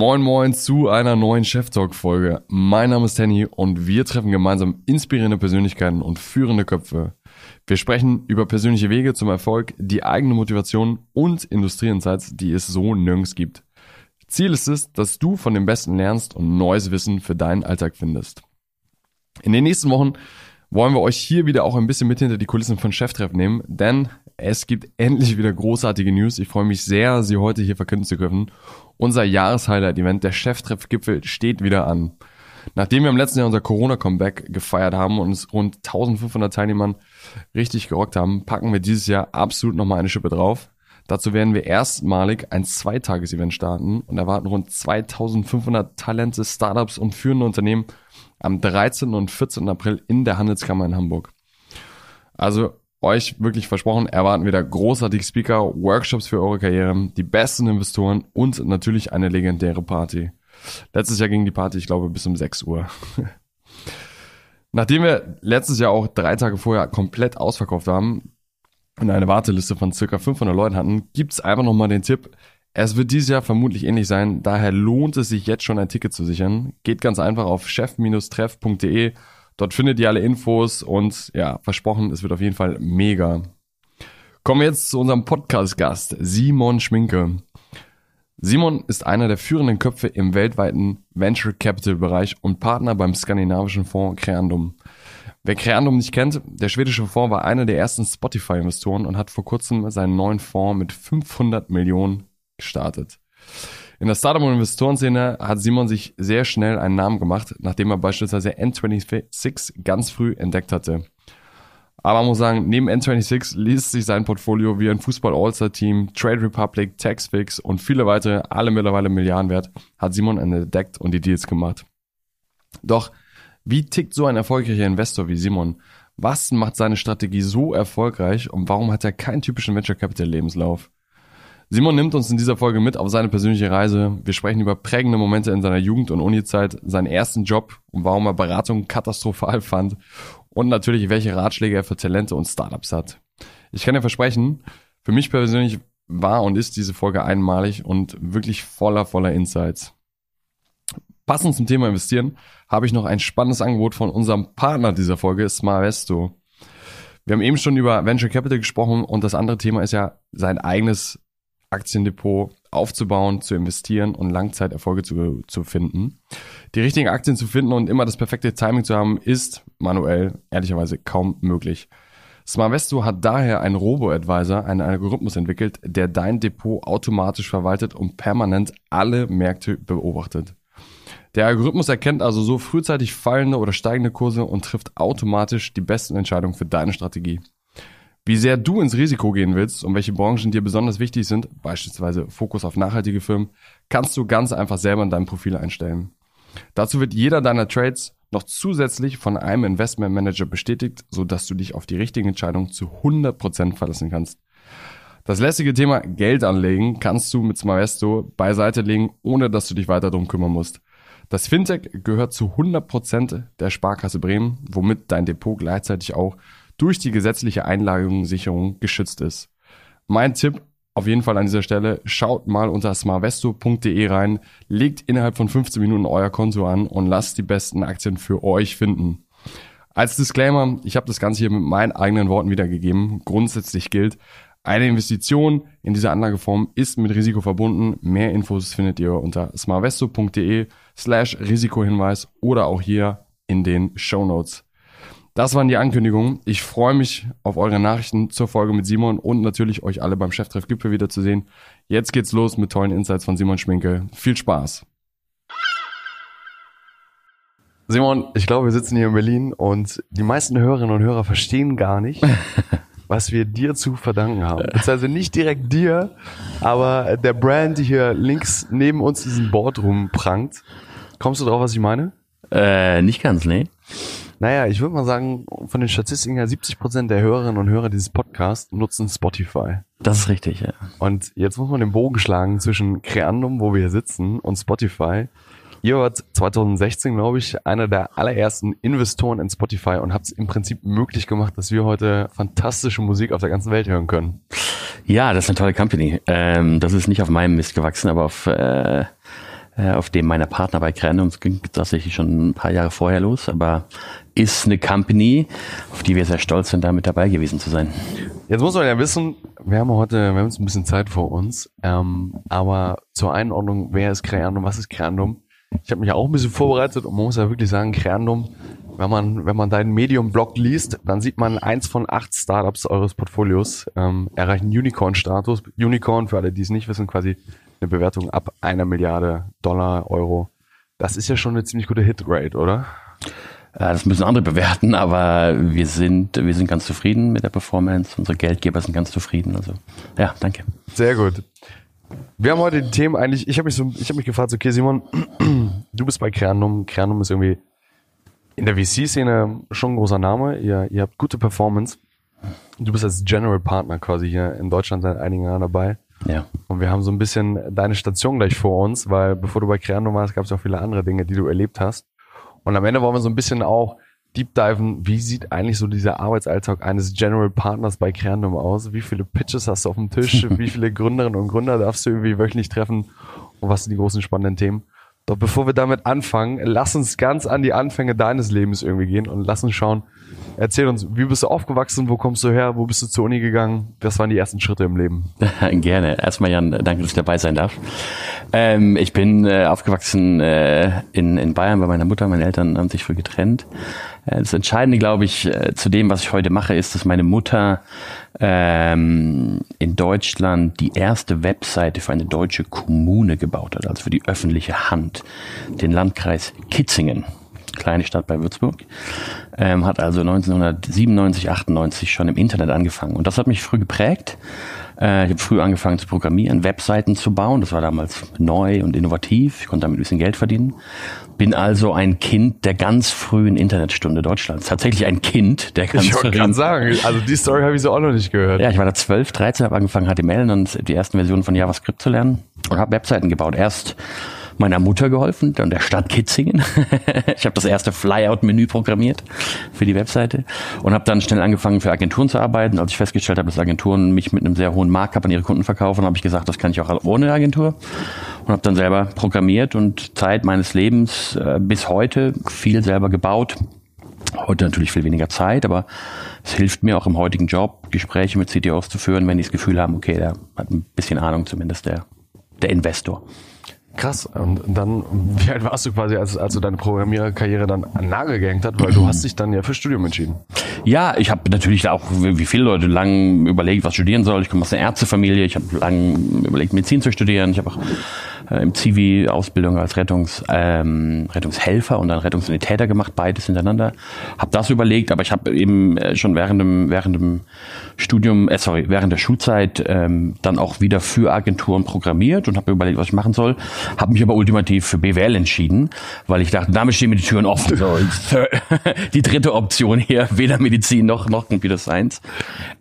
Moin Moin zu einer neuen Chef Talk Folge. Mein Name ist Henny und wir treffen gemeinsam inspirierende Persönlichkeiten und führende Köpfe. Wir sprechen über persönliche Wege zum Erfolg, die eigene Motivation und Industrieinsights, die es so nirgends gibt. Ziel ist es, dass du von dem Besten lernst und neues Wissen für deinen Alltag findest. In den nächsten Wochen wollen wir euch hier wieder auch ein bisschen mit hinter die Kulissen von Cheftreff nehmen, denn es gibt endlich wieder großartige News. Ich freue mich sehr, sie heute hier verkünden zu können. Unser Jahreshighlight-Event, der Cheftreff-Gipfel, steht wieder an. Nachdem wir im letzten Jahr unser Corona-Comeback gefeiert haben und es rund 1500 Teilnehmern richtig gerockt haben, packen wir dieses Jahr absolut nochmal eine Schippe drauf. Dazu werden wir erstmalig ein Zweitages-Event starten und erwarten rund 2500 Talente, Startups und führende Unternehmen am 13. und 14. April in der Handelskammer in Hamburg. Also euch wirklich versprochen, erwarten wieder großartige Speaker, Workshops für eure Karriere, die besten Investoren und natürlich eine legendäre Party. Letztes Jahr ging die Party, ich glaube, bis um 6 Uhr. Nachdem wir letztes Jahr auch drei Tage vorher komplett ausverkauft haben und eine Warteliste von circa 500 Leuten hatten, gibt's einfach nochmal den Tipp, es wird dieses Jahr vermutlich ähnlich sein, daher lohnt es sich jetzt schon ein Ticket zu sichern. Geht ganz einfach auf chef-treff.de Dort findet ihr alle Infos und ja, versprochen, es wird auf jeden Fall mega. Kommen wir jetzt zu unserem Podcast-Gast, Simon Schminke. Simon ist einer der führenden Köpfe im weltweiten Venture Capital Bereich und Partner beim skandinavischen Fonds Creandum. Wer Creandum nicht kennt, der schwedische Fonds war einer der ersten Spotify-Investoren und hat vor kurzem seinen neuen Fonds mit 500 Millionen gestartet. In der Startup- und Investorenszene hat Simon sich sehr schnell einen Namen gemacht, nachdem er beispielsweise N26 ganz früh entdeckt hatte. Aber man muss sagen, neben N26 liest sich sein Portfolio wie ein Fußball-All-Star-Team, Trade Republic, Taxfix und viele weitere, alle mittlerweile Milliarden wert, hat Simon entdeckt und die Deals gemacht. Doch wie tickt so ein erfolgreicher Investor wie Simon? Was macht seine Strategie so erfolgreich und warum hat er keinen typischen Venture Capital Lebenslauf? Simon nimmt uns in dieser Folge mit auf seine persönliche Reise. Wir sprechen über prägende Momente in seiner Jugend- und Uni-Zeit, seinen ersten Job und warum er Beratung katastrophal fand und natürlich, welche Ratschläge er für Talente und Startups hat. Ich kann dir versprechen, für mich persönlich war und ist diese Folge einmalig und wirklich voller, voller Insights. Passend zum Thema Investieren habe ich noch ein spannendes Angebot von unserem Partner dieser Folge, Smarvesto. Wir haben eben schon über Venture Capital gesprochen und das andere Thema ist ja sein eigenes Aktiendepot aufzubauen, zu investieren und Langzeiterfolge zu, zu finden. Die richtigen Aktien zu finden und immer das perfekte Timing zu haben, ist manuell ehrlicherweise kaum möglich. Smartvesto hat daher einen Robo-Advisor, einen Algorithmus entwickelt, der dein Depot automatisch verwaltet und permanent alle Märkte beobachtet. Der Algorithmus erkennt also so frühzeitig fallende oder steigende Kurse und trifft automatisch die besten Entscheidungen für deine Strategie. Wie sehr du ins Risiko gehen willst und welche Branchen dir besonders wichtig sind, beispielsweise Fokus auf nachhaltige Firmen, kannst du ganz einfach selber in deinem Profil einstellen. Dazu wird jeder deiner Trades noch zusätzlich von einem Investment Manager bestätigt, sodass du dich auf die richtigen Entscheidungen zu 100% verlassen kannst. Das lässige Thema Geld anlegen kannst du mit Smaresto beiseite legen, ohne dass du dich weiter darum kümmern musst. Das Fintech gehört zu 100% der Sparkasse Bremen, womit dein Depot gleichzeitig auch durch die gesetzliche Einlagensicherung geschützt ist. Mein Tipp auf jeden Fall an dieser Stelle, schaut mal unter smarvesto.de rein, legt innerhalb von 15 Minuten euer Konto an und lasst die besten Aktien für euch finden. Als Disclaimer, ich habe das Ganze hier mit meinen eigenen Worten wiedergegeben. Grundsätzlich gilt, eine Investition in diese Anlageform ist mit Risiko verbunden. Mehr Infos findet ihr unter smarvesto.de slash Risikohinweis oder auch hier in den Show Notes. Das waren die Ankündigungen. Ich freue mich auf eure Nachrichten zur Folge mit Simon und natürlich euch alle beim Cheftreff Gipfel wiederzusehen. Jetzt geht's los mit tollen Insights von Simon Schminke. Viel Spaß. Simon, ich glaube, wir sitzen hier in Berlin und die meisten Hörerinnen und Hörer verstehen gar nicht, was wir dir zu verdanken haben. Beziehungsweise nicht direkt dir, aber der Brand, die hier links neben uns diesen Boardroom prangt. Kommst du drauf, was ich meine? Äh, nicht ganz, nee. Naja, ich würde mal sagen, von den Statistiken her 70 Prozent der Hörerinnen und Hörer dieses Podcasts nutzen Spotify. Das ist richtig, ja. Und jetzt muss man den Bogen schlagen zwischen Creandum, wo wir hier sitzen, und Spotify. Ihr wart 2016, glaube ich, einer der allerersten Investoren in Spotify und habt es im Prinzip möglich gemacht, dass wir heute fantastische Musik auf der ganzen Welt hören können. Ja, das ist eine tolle Company. Ähm, das ist nicht auf meinem Mist gewachsen, aber auf äh, auf dem meiner Partner bei Krenn, und es ging tatsächlich schon ein paar Jahre vorher los, aber ist eine Company, auf die wir sehr stolz sind, da mit dabei gewesen zu sein. Jetzt muss man ja wissen, wir haben heute, wir haben jetzt ein bisschen Zeit vor uns, ähm, aber zur Einordnung, wer ist Creandum, was ist Creandum? Ich habe mich auch ein bisschen vorbereitet und man muss ja wirklich sagen, Creandum, wenn man, wenn man deinen Medium-Blog liest, dann sieht man eins von acht Startups eures Portfolios ähm, erreichen Unicorn-Status. Unicorn, für alle, die es nicht wissen, quasi eine Bewertung ab einer Milliarde Dollar, Euro. Das ist ja schon eine ziemlich gute Hitrate, oder? Äh, das müssen andere bewerten, aber wir sind, wir sind ganz zufrieden mit der Performance. Unsere Geldgeber sind ganz zufrieden. Also ja, danke. Sehr gut. Wir haben heute die Themen eigentlich, ich habe mich so, ich habe mich gefragt, okay, Simon, du bist bei Kernum. Kernum ist irgendwie in der VC-Szene schon ein großer Name. Ihr, ihr habt gute Performance. Du bist als General Partner quasi hier in Deutschland seit einigen Jahren dabei. Ja. Und wir haben so ein bisschen deine Station gleich vor uns, weil bevor du bei Creando warst, gab es auch viele andere Dinge, die du erlebt hast. Und am Ende wollen wir so ein bisschen auch deep diven, wie sieht eigentlich so dieser Arbeitsalltag eines General Partners bei Creandum aus? Wie viele Pitches hast du auf dem Tisch? wie viele Gründerinnen und Gründer darfst du irgendwie wöchentlich treffen? Und was sind die großen spannenden Themen? Doch bevor wir damit anfangen, lass uns ganz an die Anfänge deines Lebens irgendwie gehen und lass uns schauen, erzähl uns, wie bist du aufgewachsen, wo kommst du her, wo bist du zur Uni gegangen? Was waren die ersten Schritte im Leben? Gerne. Erstmal Jan, danke, dass ich dabei sein darf. Ähm, ich bin äh, aufgewachsen äh, in, in Bayern bei meiner Mutter. Meine Eltern haben sich früh getrennt. Äh, das Entscheidende, glaube ich, äh, zu dem, was ich heute mache, ist, dass meine Mutter ähm, in Deutschland die erste Webseite für eine deutsche Kommune gebaut hat, also für die öffentliche Hand, den Landkreis Kitzingen kleine Stadt bei Würzburg, ähm, hat also 1997, 98 schon im Internet angefangen. Und das hat mich früh geprägt. Äh, ich habe früh angefangen zu programmieren, Webseiten zu bauen. Das war damals neu und innovativ. Ich konnte damit ein bisschen Geld verdienen. Bin also ein Kind der ganz frühen Internetstunde Deutschlands. Tatsächlich ein Kind der ganz Ich wollte gerade sagen, also die Story habe ich so auch noch nicht gehört. Ja, ich war da 12, 13, habe angefangen HTML und die ersten Versionen von JavaScript zu lernen und habe Webseiten gebaut. Erst meiner Mutter geholfen und der Stadt Kitzingen. ich habe das erste Flyout-Menü programmiert für die Webseite und habe dann schnell angefangen für Agenturen zu arbeiten. Als ich festgestellt habe, dass Agenturen mich mit einem sehr hohen Markup an ihre Kunden verkaufen, habe ich gesagt, das kann ich auch ohne Agentur und habe dann selber programmiert und Zeit meines Lebens äh, bis heute viel selber gebaut. Heute natürlich viel weniger Zeit, aber es hilft mir auch im heutigen Job, Gespräche mit CTOs zu führen, wenn die das Gefühl haben, okay, der hat ein bisschen Ahnung zumindest, der, der Investor. Krass. Und dann, wie alt warst du quasi, als, als du deine Programmiererkarriere dann an Nagel gehängt hat, weil du hast dich dann ja für Studium entschieden. Ja, ich habe natürlich auch, wie viele Leute, lang überlegt, was studieren soll. Ich komme aus einer Ärztefamilie, ich habe lang überlegt, Medizin zu studieren. Ich habe auch äh, im Zivi Ausbildung als Rettungs, ähm, Rettungshelfer und dann Rettungssanitäter gemacht, beides hintereinander. Habe das überlegt, aber ich habe eben äh, schon während dem, während dem Studium, äh, sorry, während der Schulzeit ähm, dann auch wieder für Agenturen programmiert und habe überlegt, was ich machen soll. Habe mich aber ultimativ für BWL entschieden, weil ich dachte, damit stehen mir die Türen offen. So, die dritte Option hier, weder Medizin noch noch Computer Science,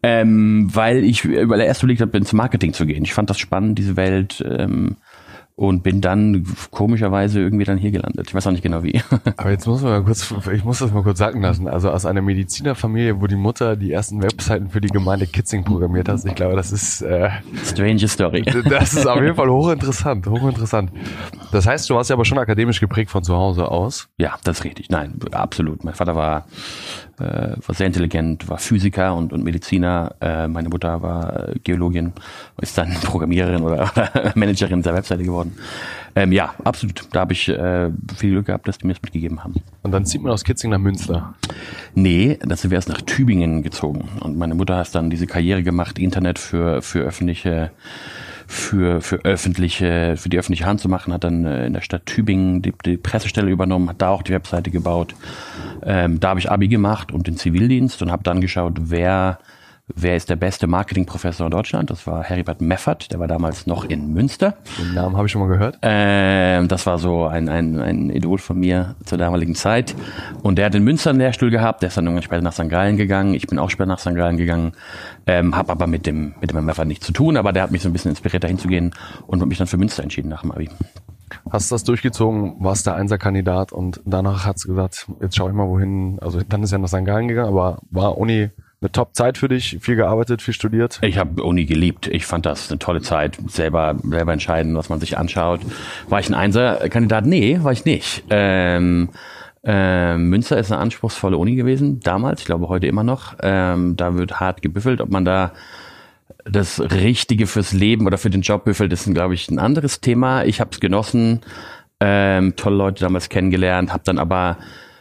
ähm, weil ich weil erst überlegt habe, ins Marketing zu gehen. Ich fand das spannend, diese Welt. Ähm, und bin dann komischerweise irgendwie dann hier gelandet. Ich weiß auch nicht genau wie. Aber jetzt muss man mal kurz, ich muss das mal kurz sagen lassen. Also aus einer Medizinerfamilie, wo die Mutter die ersten Webseiten für die Gemeinde Kitzing programmiert hat. Ich glaube, das ist äh, strange Story. Das ist auf jeden Fall hochinteressant, hochinteressant. Das heißt, du warst ja aber schon akademisch geprägt von zu Hause aus. Ja, das ist richtig. Nein, absolut. Mein Vater war äh, war sehr intelligent, war Physiker und, und Mediziner. Äh, meine Mutter war Geologin, ist dann Programmiererin oder, oder Managerin der Webseite geworden. Ähm, ja, absolut. Da habe ich äh, viel Glück gehabt, dass die mir das mitgegeben haben. Und dann zieht man aus Kitzing nach Münster? Nee, das sind wir erst nach Tübingen gezogen. Und meine Mutter hat dann diese Karriere gemacht, Internet für, für öffentliche für, für öffentliche, für die öffentliche Hand zu machen, hat dann äh, in der Stadt Tübingen die, die Pressestelle übernommen, hat da auch die Webseite gebaut. Ähm, da habe ich Abi gemacht und den Zivildienst und habe dann geschaut, wer wer ist der beste Marketingprofessor in Deutschland? Das war Heribert Meffert, der war damals noch in Münster. Den Namen habe ich schon mal gehört. Ähm, das war so ein, ein, ein Idol von mir zur damaligen Zeit. Und der hat in Münster einen Lehrstuhl gehabt, der ist dann irgendwann später nach St. Gallen gegangen. Ich bin auch später nach St. Gallen gegangen, ähm, habe aber mit dem, mit dem Meffert nichts zu tun, aber der hat mich so ein bisschen inspiriert, dahin zu gehen und habe mich dann für Münster entschieden nach dem Abi. Hast du das durchgezogen, warst der Einserkandidat und danach hat's gesagt, jetzt schau ich mal wohin, also dann ist er nach St. Gallen gegangen, aber war Uni eine Top-Zeit für dich, viel gearbeitet, viel studiert? Ich habe Uni geliebt. Ich fand das eine tolle Zeit. Selber, selber entscheiden, was man sich anschaut. War ich ein Einser-Kandidat? Nee, war ich nicht. Ähm, äh, Münster ist eine anspruchsvolle Uni gewesen, damals, ich glaube heute immer noch. Ähm, da wird hart gebüffelt, ob man da das Richtige fürs Leben oder für den Job büffelt, ist, glaube ich, ein anderes Thema. Ich habe es genossen, ähm, tolle Leute damals kennengelernt, habe dann aber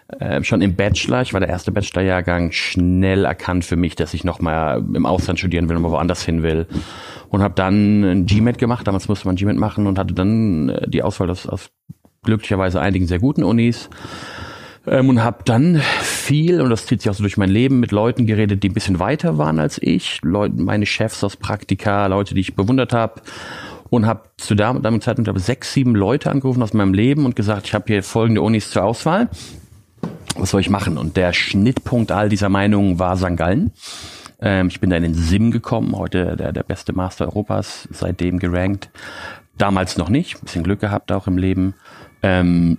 äh, schon im Bachelor, ich war der erste Bachelorjahrgang, schnell erkannt für mich, dass ich nochmal im Ausland studieren will und woanders hin will. Und habe dann ein GMAT gemacht, damals musste man GMAT machen und hatte dann äh, die Auswahl aus, aus glücklicherweise einigen sehr guten Unis. Ähm, und habe dann viel, und das zieht sich auch so durch mein Leben, mit Leuten geredet, die ein bisschen weiter waren als ich. Leute, meine Chefs aus Praktika, Leute, die ich bewundert habe und habe zu damaligen Zeitpunkt ich, sechs, sieben Leute angerufen aus meinem Leben und gesagt, ich habe hier folgende Unis zur Auswahl was soll ich machen? Und der Schnittpunkt all dieser Meinungen war St. Gallen. Ähm, ich bin da in den Sim gekommen, heute der, der beste Master Europas, seitdem gerankt. Damals noch nicht, bisschen Glück gehabt auch im Leben. Ähm,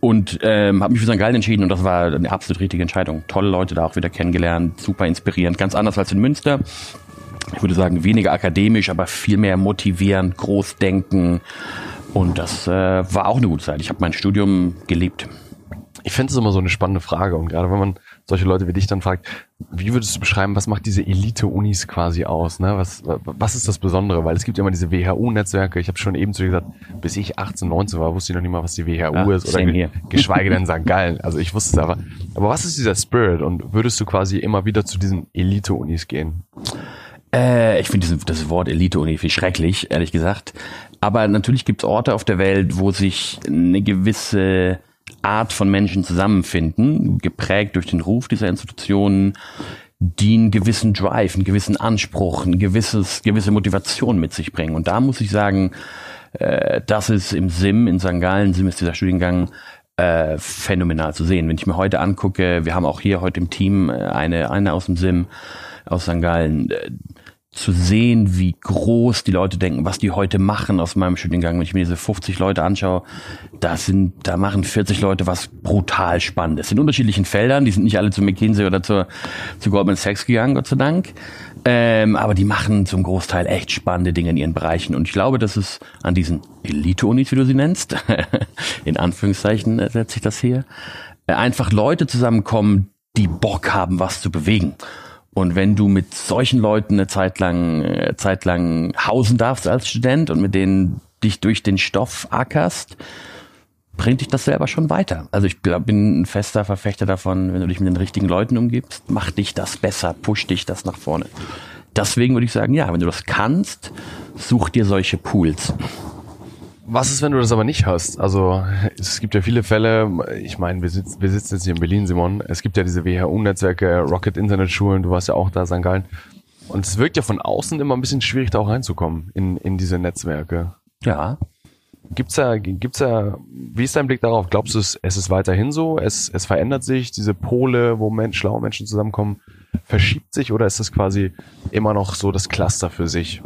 und ähm, habe mich für St. Gallen entschieden und das war eine absolut richtige Entscheidung. Tolle Leute da auch wieder kennengelernt, super inspirierend, ganz anders als in Münster. Ich würde sagen, weniger akademisch, aber viel mehr motivierend, großdenken. Und das äh, war auch eine gute Zeit. Ich habe mein Studium gelebt. Ich finde es immer so eine spannende Frage und gerade wenn man solche Leute wie dich dann fragt, wie würdest du beschreiben, was macht diese Elite-Unis quasi aus? Ne? Was, was ist das Besondere? Weil es gibt immer diese WHU-Netzwerke. Ich habe schon eben zu dir gesagt, bis ich 18, 19 war, wusste ich noch nicht mal, was die WHU ja, ist oder ge geschweige denn St. Gallen. Also ich wusste es aber. Aber was ist dieser Spirit und würdest du quasi immer wieder zu diesen Elite-Unis gehen? Äh, ich finde das Wort Elite-Uni viel schrecklich, ehrlich gesagt. Aber natürlich gibt es Orte auf der Welt, wo sich eine gewisse Art von Menschen zusammenfinden, geprägt durch den Ruf dieser Institutionen, die einen gewissen Drive, einen gewissen Anspruch, ein gewisses, gewisse Motivation mit sich bringen. Und da muss ich sagen, äh, das ist im SIM, in St. Gallen, SIM ist dieser Studiengang, äh, phänomenal zu sehen. Wenn ich mir heute angucke, wir haben auch hier heute im Team äh, eine, eine aus dem SIM, aus St. Gallen, äh, zu sehen, wie groß die Leute denken, was die heute machen aus meinem Studiengang. Wenn ich mir diese 50 Leute anschaue, da sind, da machen 40 Leute was brutal Spannendes. In unterschiedlichen Feldern, die sind nicht alle zu McKinsey oder zu, zu Goldman Sachs gegangen, Gott sei Dank. Ähm, aber die machen zum Großteil echt spannende Dinge in ihren Bereichen. Und ich glaube, dass es an diesen Elite-Unis, wie du sie nennst, in Anführungszeichen setze ich das hier, äh, einfach Leute zusammenkommen, die Bock haben, was zu bewegen. Und wenn du mit solchen Leuten eine Zeit lang, äh, Zeit lang hausen darfst als Student und mit denen dich durch den Stoff ackerst, bringt dich das selber schon weiter. Also ich bin ein fester Verfechter davon, wenn du dich mit den richtigen Leuten umgibst, macht dich das besser, pusht dich das nach vorne. Deswegen würde ich sagen, ja, wenn du das kannst, such dir solche Pools. Was ist, wenn du das aber nicht hast? Also es gibt ja viele Fälle, ich meine, wir, sitz, wir sitzen jetzt hier in Berlin, Simon, es gibt ja diese WHU-Netzwerke, Rocket Internet-Schulen, du warst ja auch da, St. Gallen. Und es wirkt ja von außen immer ein bisschen schwierig, da auch reinzukommen in, in diese Netzwerke. Ja. Gibt's da, gibt's da, wie ist dein Blick darauf? Glaubst du, es, es ist weiterhin so? Es, es verändert sich, diese Pole, wo Mensch, schlaue Menschen zusammenkommen, verschiebt sich oder ist das quasi immer noch so das Cluster für sich?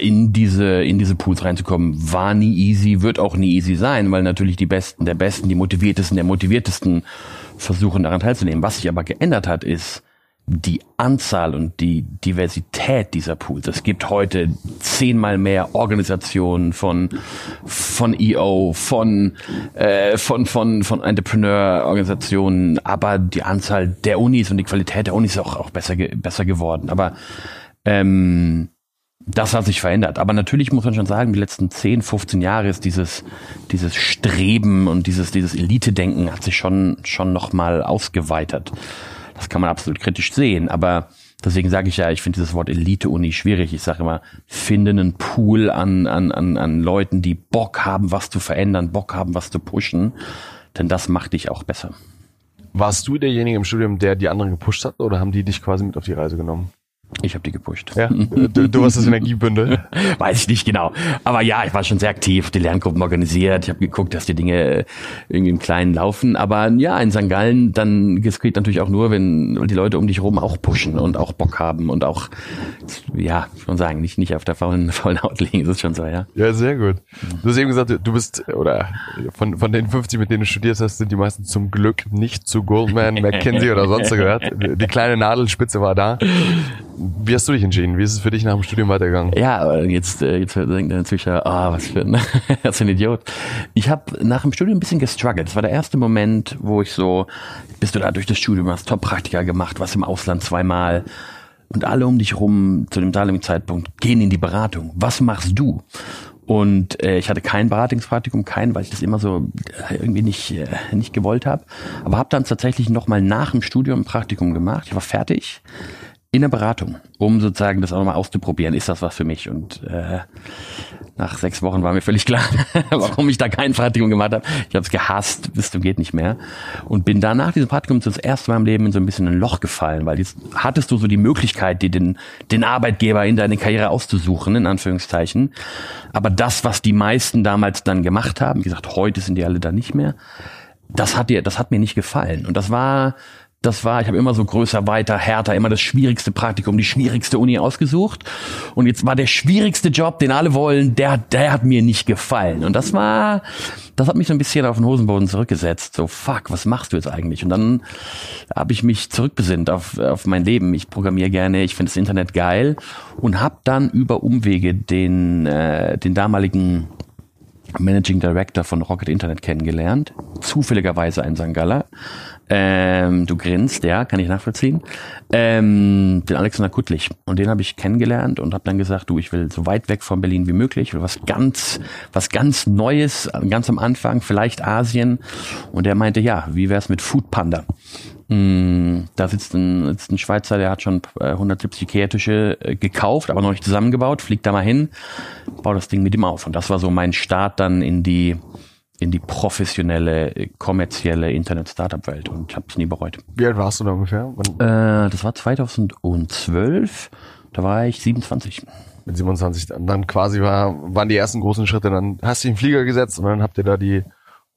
In diese, in diese Pools reinzukommen, war nie easy, wird auch nie easy sein, weil natürlich die Besten der Besten, die Motiviertesten der Motiviertesten versuchen daran teilzunehmen. Was sich aber geändert hat, ist die Anzahl und die Diversität dieser Pools. Es gibt heute zehnmal mehr Organisationen von, von EO, von, äh, von, von, von Entrepreneur-Organisationen, aber die Anzahl der Unis und die Qualität der Unis ist auch, auch besser, besser geworden. Aber ähm, das hat sich verändert. Aber natürlich muss man schon sagen, die letzten 10, 15 Jahre ist dieses, dieses Streben und dieses, dieses Elite-Denken hat sich schon, schon nochmal ausgeweitet. Das kann man absolut kritisch sehen. Aber deswegen sage ich ja, ich finde dieses Wort Elite-Uni schwierig. Ich sage immer, finde einen Pool an, an, an, an Leuten, die Bock haben, was zu verändern, Bock haben, was zu pushen. Denn das macht dich auch besser. Warst du derjenige im Studium, der die anderen gepusht hat oder haben die dich quasi mit auf die Reise genommen? Ich habe die gepusht. Ja, du, du warst das Energiebündel. Weiß ich nicht genau. Aber ja, ich war schon sehr aktiv, die Lerngruppen organisiert. Ich habe geguckt, dass die Dinge irgendwie im Kleinen laufen. Aber ja, in St. Gallen, dann geht natürlich auch nur, wenn die Leute um dich rum auch pushen und auch Bock haben und auch, ja, schon sagen, nicht, nicht auf der faulen, faulen Haut liegen. Das ist schon so, ja. Ja, sehr gut. Du hast eben gesagt, du bist, oder von, von den 50, mit denen du studiert hast, sind die meisten zum Glück nicht zu Goldman, McKinsey oder sonst gehört. Die kleine Nadelspitze war da. Wie hast du dich entschieden? Wie ist es für dich nach dem Studium weitergegangen? Ja, jetzt, äh, jetzt denkt der ah, was für ein, was für ein Idiot. Ich habe nach dem Studium ein bisschen gestruggelt. Das war der erste Moment, wo ich so, bist du da durch das Studium, hast Top-Praktika gemacht, was im Ausland zweimal und alle um dich rum zu dem damaligen Zeitpunkt gehen in die Beratung. Was machst du? Und äh, ich hatte kein Beratungspraktikum, kein, weil ich das immer so äh, irgendwie nicht, äh, nicht gewollt habe. Aber habe dann tatsächlich nochmal nach dem Studium ein Praktikum gemacht. Ich war fertig in der Beratung, um sozusagen das auch nochmal auszuprobieren, ist das was für mich? Und äh, nach sechs Wochen war mir völlig klar, warum ich da kein Praktikum gemacht habe. Ich habe es gehasst, bis zum geht nicht mehr. Und bin dann nach diesem Praktikum das erste Mal im Leben in so ein bisschen ein Loch gefallen, weil jetzt hattest du so die Möglichkeit, dir den, den Arbeitgeber in deine Karriere auszusuchen, in Anführungszeichen. Aber das, was die meisten damals dann gemacht haben, wie gesagt, heute sind die alle da nicht mehr, das hat dir, das hat mir nicht gefallen. Und das war das war, ich habe immer so größer, weiter, härter, immer das schwierigste Praktikum, die schwierigste Uni ausgesucht. Und jetzt war der schwierigste Job, den alle wollen, der, der hat mir nicht gefallen. Und das war, das hat mich so ein bisschen auf den Hosenboden zurückgesetzt. So, fuck, was machst du jetzt eigentlich? Und dann habe ich mich zurückbesinnt auf, auf mein Leben. Ich programmiere gerne, ich finde das Internet geil und habe dann über Umwege den, äh, den damaligen Managing Director von Rocket Internet kennengelernt, zufälligerweise ein. Galler, ähm, du grinst, ja, kann ich nachvollziehen. Ähm, den Alexander Kuttlich. Und den habe ich kennengelernt und habe dann gesagt, du, ich will so weit weg von Berlin wie möglich, ich will was ganz, was ganz Neues, ganz am Anfang, vielleicht Asien. Und der meinte, ja, wie wär's mit Food Panda? Mm, da sitzt ein, sitzt ein Schweizer, der hat schon 170 Kehrtische äh, gekauft, aber noch nicht zusammengebaut, fliegt da mal hin, baut das Ding mit ihm auf. Und das war so mein Start dann in die in die professionelle, kommerzielle Internet-Startup-Welt und ich habe es nie bereut. Wie alt warst du da ungefähr? Äh, das war 2012, da war ich 27. Mit 27, dann quasi war, waren die ersten großen Schritte, dann hast du den Flieger gesetzt und dann habt ihr da die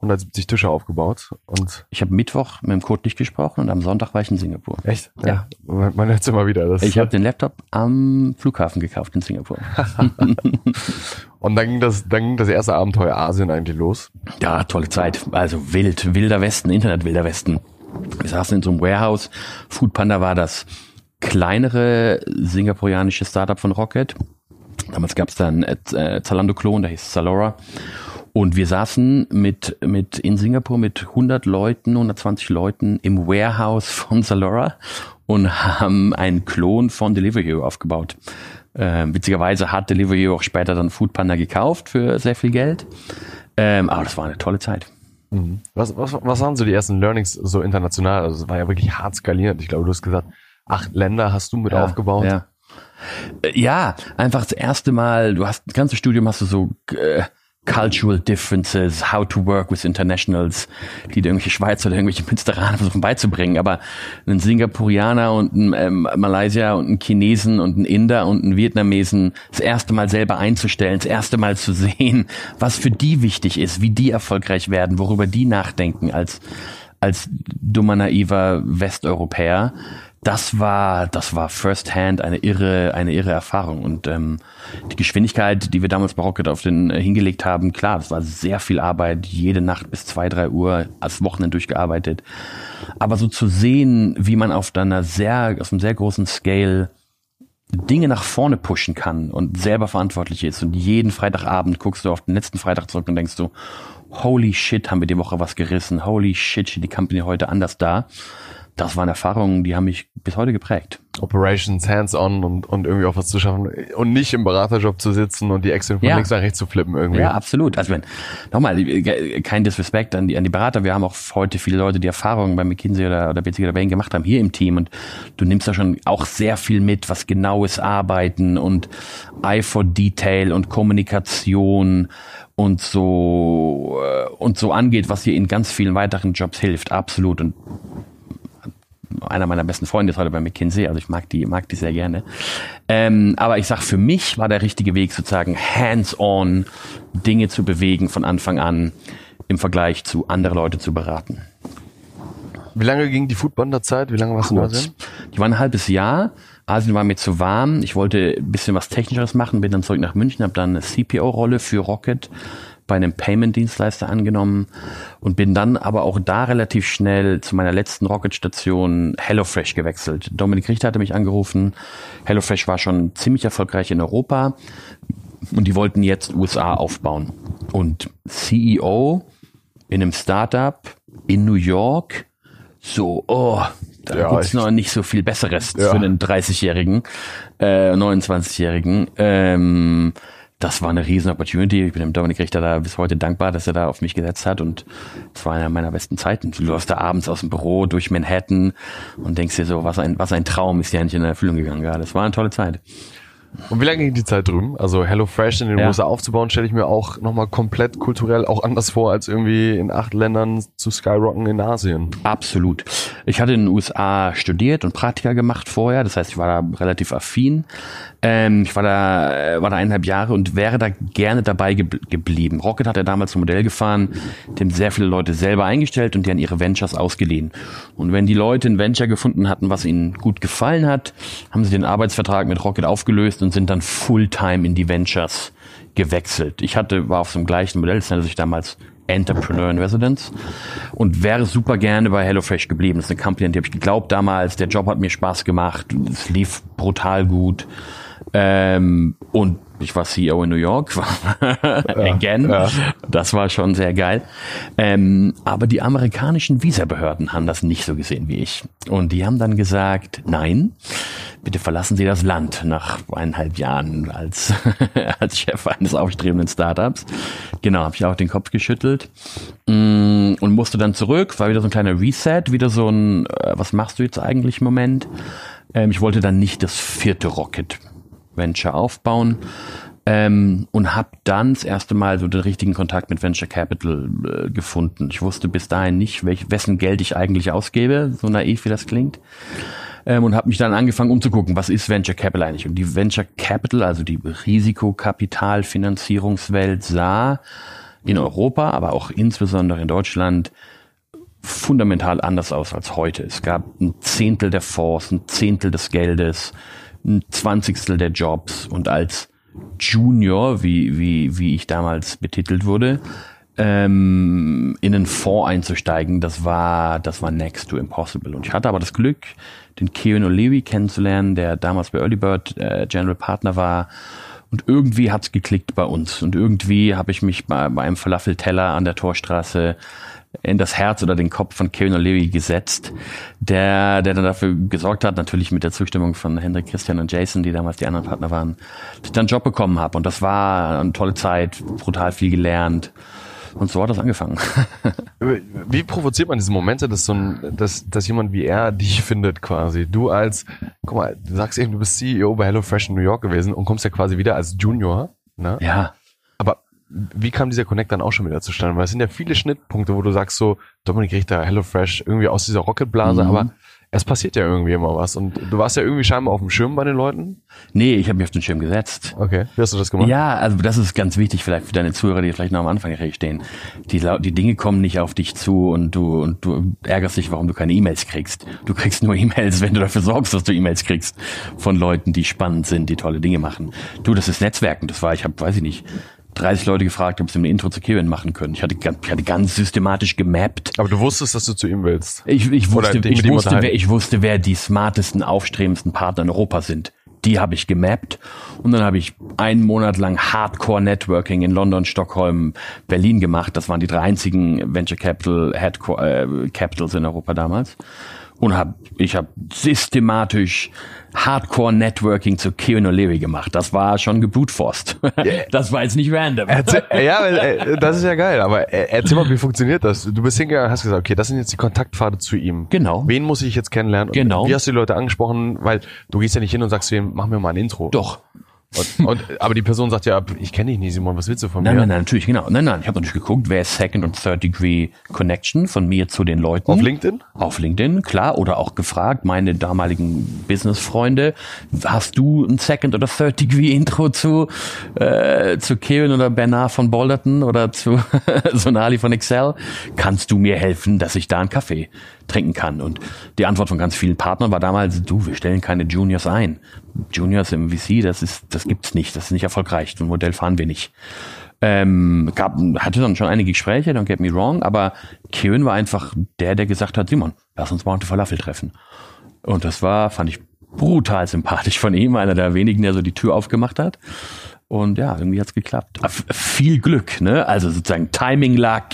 170 Tische aufgebaut. Und ich habe Mittwoch mit dem Code nicht gesprochen und am Sonntag war ich in Singapur. Echt? Ja. ja. Man, man hört es immer wieder. Das ich habe den Laptop am Flughafen gekauft in Singapur. und dann ging, das, dann ging das erste Abenteuer Asien eigentlich los. Ja, tolle Zeit. Also wild, wilder Westen, Internet wilder Westen. Wir saßen in so einem Warehouse. Foodpanda war das kleinere singapurianische Startup von Rocket. Damals gab es dann äh, Zalando-Klon, der hieß Zalora. Und wir saßen mit, mit in Singapur mit 100 Leuten, 120 Leuten im Warehouse von Zalora und haben einen Klon von Delivery Hero aufgebaut. Äh, witzigerweise hat Delivery Hero auch später dann Foodpanda gekauft für sehr viel Geld. Ähm, aber das war eine tolle Zeit. Mhm. Was, was, was waren so die ersten Learnings so international? Also es war ja wirklich hart skaliert. Ich glaube, du hast gesagt, acht Länder hast du mit ja, aufgebaut. Ja. Äh, ja, einfach das erste Mal, du hast das ganze Studium hast du so äh, Cultural Differences, How to Work with Internationals, die dir irgendwelche Schweizer oder irgendwelche Münsteraner versuchen beizubringen. Aber ein Singapurianer und ein ähm, Malaysier und ein Chinesen und ein Inder und ein Vietnamesen das erste Mal selber einzustellen, das erste Mal zu sehen, was für die wichtig ist, wie die erfolgreich werden, worüber die nachdenken als als dummer naiver Westeuropäer das war, das war firsthand eine irre, eine irre Erfahrung. Und ähm, die Geschwindigkeit, die wir damals bei Rocket auf den äh, hingelegt haben, klar, das war sehr viel Arbeit, jede Nacht bis zwei, drei Uhr, als Wochenende durchgearbeitet. Aber so zu sehen, wie man auf einer sehr, auf einem sehr großen Scale Dinge nach vorne pushen kann und selber verantwortlich ist. Und jeden Freitagabend guckst du auf den letzten Freitag zurück und denkst du, holy shit, haben wir die Woche was gerissen, holy shit, steht die Company heute anders da das waren Erfahrungen, die haben mich bis heute geprägt. Operations hands-on und, und irgendwie auch was zu schaffen und nicht im Beraterjob zu sitzen und die Excel von ja. links nach rechts zu flippen irgendwie. Ja, absolut. Also wenn, nochmal, kein Disrespect an die, an die Berater. Wir haben auch heute viele Leute, die Erfahrungen bei McKinsey oder, oder BCG oder Bain gemacht haben, hier im Team und du nimmst da schon auch sehr viel mit, was genaues Arbeiten und Eye for Detail und Kommunikation und so, äh, und so angeht, was dir in ganz vielen weiteren Jobs hilft. Absolut. Und einer meiner besten Freunde ist heute bei McKinsey, also ich mag die, mag die sehr gerne. Ähm, aber ich sag, für mich war der richtige Weg sozusagen hands-on Dinge zu bewegen von Anfang an im Vergleich zu andere Leute zu beraten. Wie lange ging die Foodbonder-Zeit? Wie lange warst du in Asien? Die war ein halbes Jahr. Asien war mir zu warm. Ich wollte ein bisschen was Technischeres machen, bin dann zurück nach München, habe dann eine CPO-Rolle für Rocket bei einem Payment-Dienstleister angenommen und bin dann aber auch da relativ schnell zu meiner letzten Rocket-Station HelloFresh gewechselt. Dominik Richter hatte mich angerufen. HelloFresh war schon ziemlich erfolgreich in Europa und die wollten jetzt USA aufbauen. Und CEO in einem Startup in New York, so, oh, da ja, gibt's noch nicht so viel Besseres ja. für einen 30-Jährigen, äh, 29-Jährigen. Ähm, das war eine riesen Opportunity. Ich bin dem Dominik Richter da bis heute dankbar, dass er da auf mich gesetzt hat und es war einer meiner besten Zeiten. Du läufst da abends aus dem Büro durch Manhattan und denkst dir so, was ein, was ein Traum ist ja nicht in Erfüllung gegangen gerade. Das war eine tolle Zeit. Und wie lange ging die Zeit drüben? Also Hello Fresh in den ja. USA aufzubauen, stelle ich mir auch nochmal komplett kulturell auch anders vor, als irgendwie in acht Ländern zu skyrocken in Asien. Absolut. Ich hatte in den USA studiert und Praktika gemacht vorher, das heißt, ich war da relativ affin. Ähm, ich war da, äh, war da eineinhalb Jahre und wäre da gerne dabei ge geblieben. Rocket hat ja damals ein Modell gefahren, dem sehr viele Leute selber eingestellt und die an ihre Ventures ausgeliehen. Und wenn die Leute ein Venture gefunden hatten, was ihnen gut gefallen hat, haben sie den Arbeitsvertrag mit Rocket aufgelöst und sind dann Fulltime in die Ventures gewechselt. Ich hatte, war auf so einem gleichen Modell, das nannte sich damals Entrepreneur in Residence und wäre super gerne bei HelloFresh geblieben. Das ist eine Company, an die habe ich geglaubt damals. Der Job hat mir Spaß gemacht. Es lief brutal gut. Ähm, und ich war CEO in New York, again. Ja. Das war schon sehr geil. Ähm, aber die amerikanischen Visabehörden haben das nicht so gesehen wie ich. Und die haben dann gesagt, nein, bitte verlassen Sie das Land nach eineinhalb Jahren als, als Chef eines aufstrebenden Startups. Genau, habe ich auch den Kopf geschüttelt mm, und musste dann zurück, war wieder so ein kleiner Reset, wieder so ein, äh, was machst du jetzt eigentlich im Moment? Ähm, ich wollte dann nicht das vierte Rocket Venture aufbauen ähm, und habe dann das erste Mal so den richtigen Kontakt mit Venture Capital äh, gefunden. Ich wusste bis dahin nicht, welch, wessen Geld ich eigentlich ausgebe, so naiv wie das klingt. Ähm, und habe mich dann angefangen umzugucken, was ist Venture Capital eigentlich? Und die Venture Capital, also die Risikokapitalfinanzierungswelt, sah in Europa, aber auch insbesondere in Deutschland fundamental anders aus als heute. Es gab ein Zehntel der Fonds, ein Zehntel des Geldes, ein Zwanzigstel der Jobs und als Junior, wie, wie, wie ich damals betitelt wurde, ähm, in einen Fonds einzusteigen, das war, das war next to impossible. Und ich hatte aber das Glück, den Kieran O'Leary kennenzulernen, der damals bei Early Bird äh, General Partner war. Und irgendwie hat's geklickt bei uns. Und irgendwie habe ich mich bei, bei einem Falafelteller an der Torstraße in das Herz oder den Kopf von Kevin O'Leary gesetzt, der, der dann dafür gesorgt hat, natürlich mit der Zustimmung von Hendrik, Christian und Jason, die damals die anderen Partner waren, dass ich dann einen Job bekommen habe. Und das war eine tolle Zeit, brutal viel gelernt. Und so hat das angefangen. wie provoziert man diese Momente, dass so ein, dass, dass jemand wie er dich findet quasi? Du als, guck mal, du sagst eben, du bist CEO bei HelloFresh in New York gewesen und kommst ja quasi wieder als Junior. Ne? Ja wie kam dieser Connect dann auch schon wieder zustande? Weil es sind ja viele Schnittpunkte, wo du sagst so, Dominik Richter, HelloFresh, irgendwie aus dieser Rocketblase, mhm. aber es passiert ja irgendwie immer was. Und du warst ja irgendwie scheinbar auf dem Schirm bei den Leuten? Nee, ich habe mich auf den Schirm gesetzt. Okay. Wie hast du das gemacht? Ja, also das ist ganz wichtig vielleicht für deine Zuhörer, die vielleicht noch am Anfang stehen. Die, die Dinge kommen nicht auf dich zu und du, und du ärgerst dich, warum du keine E-Mails kriegst. Du kriegst nur E-Mails, wenn du dafür sorgst, dass du E-Mails kriegst von Leuten, die spannend sind, die tolle Dinge machen. Du, das ist Netzwerken. Das war, ich habe, weiß ich nicht, 30 Leute gefragt, ob sie ein Intro zu Kevin machen können. Ich hatte, ich hatte ganz systematisch gemappt. Aber du wusstest, dass du zu ihm willst. Ich, ich wusste, ich wusste, wer, ich wusste, wer die smartesten, aufstrebendsten Partner in Europa sind. Die habe ich gemappt und dann habe ich einen Monat lang Hardcore Networking in London, Stockholm, Berlin gemacht. Das waren die drei einzigen Venture Capital Headquarters, äh, Capitals in Europa damals und hab, ich habe systematisch Hardcore-Networking zu Keanu O'Leary gemacht. Das war schon geblutforst. Das war jetzt nicht random. Erzähl, ja, äh, das ist ja geil, aber äh, erzähl mal, wie funktioniert das? Du bist hingegangen und hast gesagt, okay, das sind jetzt die Kontaktpfade zu ihm. Genau. Wen muss ich jetzt kennenlernen? Genau. Wie hast du die Leute angesprochen? Weil du gehst ja nicht hin und sagst, wem, mach mir mal ein Intro. Doch. Und, und, aber die Person sagt ja, ich kenne dich nicht, Simon, was willst du von Nein, mir? nein, nein, natürlich, genau. Nein, nein, ich habe natürlich geguckt, wer ist Second und Third Degree Connection von mir zu den Leuten. Auf LinkedIn? Auf LinkedIn, klar. Oder auch gefragt, meine damaligen Business-Freunde, hast du ein Second oder Third Degree Intro zu, äh, zu Kevin oder Bernard von Bolderton oder zu Sonali von Excel? Kannst du mir helfen, dass ich da einen Kaffee trinken kann? Und die Antwort von ganz vielen Partnern war damals, du, wir stellen keine Juniors ein. Juniors im VC, das ist, das gibt's nicht, das ist nicht erfolgreich. So ein Modell fahren wir nicht. Ähm, gab, hatte dann schon einige Gespräche, don't get me wrong, aber Kieran war einfach der, der gesagt hat, Simon, lass uns mal unter Falafel treffen. Und das war, fand ich brutal sympathisch von ihm, einer der wenigen, der so die Tür aufgemacht hat. Und ja, irgendwie hat's geklappt. Aber viel Glück, ne? Also sozusagen Timing Luck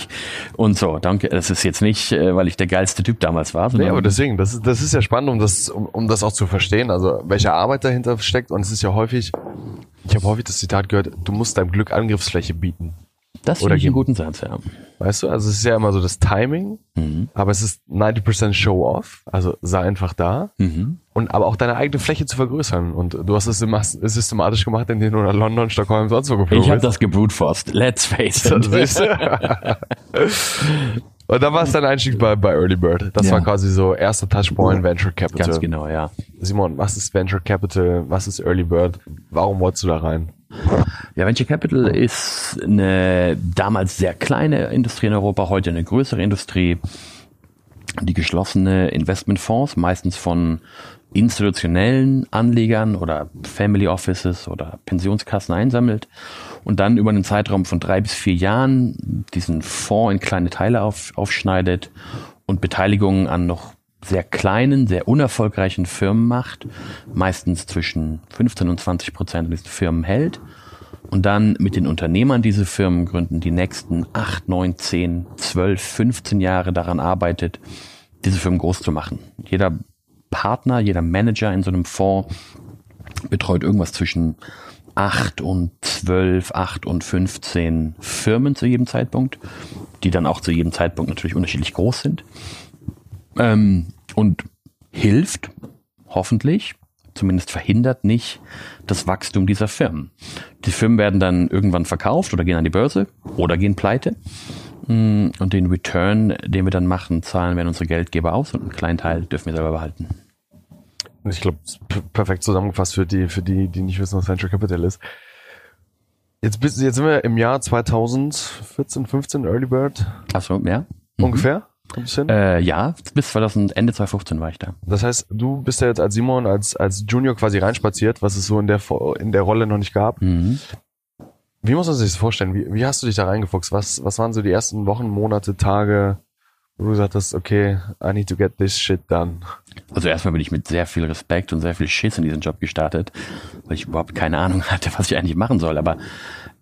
und so. Danke. Das ist jetzt nicht, äh, weil ich der geilste Typ damals war. Nee, sondern- aber deswegen, das ist, das ist ja spannend, um das, um, um das auch zu verstehen, also welche Arbeit dahinter steckt. Und es ist ja häufig, ich habe häufig das Zitat gehört, du musst deinem Glück Angriffsfläche bieten. das oder finde ich einen guten Satz, ja. Weißt du, also es ist ja immer so das Timing, aber es ist 90% Show-off, also sei einfach da. Mhm. Und aber auch deine eigene Fläche zu vergrößern. Und du hast es systematisch gemacht, indem du nach London, Stockholm, sonst wo geflogen Ich habe das gebrutforst. Let's face it. Und dann war es dein Einstieg bei, bei Early Bird. Das Ja. war quasi so erster Touchpoint Venture Capital. Ganz genau, ja. Simon, was ist Venture Capital? Was ist Early Bird? Warum wolltest du da rein? Ja, Venture Capital ist eine damals sehr kleine Industrie in Europa, heute eine größere Industrie, die geschlossene Investmentfonds, meistens von institutionellen Anlegern oder Family Offices oder Pensionskassen einsammelt und dann über einen Zeitraum von drei bis vier Jahren diesen Fonds in kleine Teile auf, aufschneidet und Beteiligungen an noch sehr kleinen, sehr unerfolgreichen Firmen macht, meistens zwischen 15 und 20 Prozent an Firmen hält und dann mit den Unternehmern diese Firmen gründen, die nächsten 8, 9, 10, 12, 15 Jahre daran arbeitet, diese Firmen groß zu machen. Jeder Partner, jeder Manager in so einem Fonds betreut irgendwas zwischen 8 und 12, 8 und 15 Firmen zu jedem Zeitpunkt, die dann auch zu jedem Zeitpunkt natürlich unterschiedlich groß sind. Ähm, und hilft, hoffentlich, zumindest verhindert nicht das Wachstum dieser Firmen. Die Firmen werden dann irgendwann verkauft oder gehen an die Börse oder gehen pleite. Mm, Und den Return, den wir dann machen, zahlen wir an unsere Geldgeber aus und einen kleinen Teil dürfen wir selber behalten. Ich glaube, perfekt zusammengefasst für die, für die, die nicht wissen, was Venture Capital ist. Jetzt, bist, jetzt sind wir im Jahr 2014, 15, Early Bird Achso, ja? ungefähr. Hin? Äh, ja, bis 2000, Ende 2015 war ich da. Das heißt, du bist ja jetzt als Simon, als, als Junior quasi reinspaziert, was es so in der, in der Rolle noch nicht gab. Mhm. Wie muss man sich das vorstellen? Wie, wie hast du dich da reingefuchst? Was, was waren so die ersten Wochen, Monate, Tage, wo du gesagt hast, okay, I need to get this shit done? Also erstmal bin ich mit sehr viel Respekt und sehr viel Schiss in diesen Job gestartet, weil ich überhaupt keine Ahnung hatte, was ich eigentlich machen soll. Aber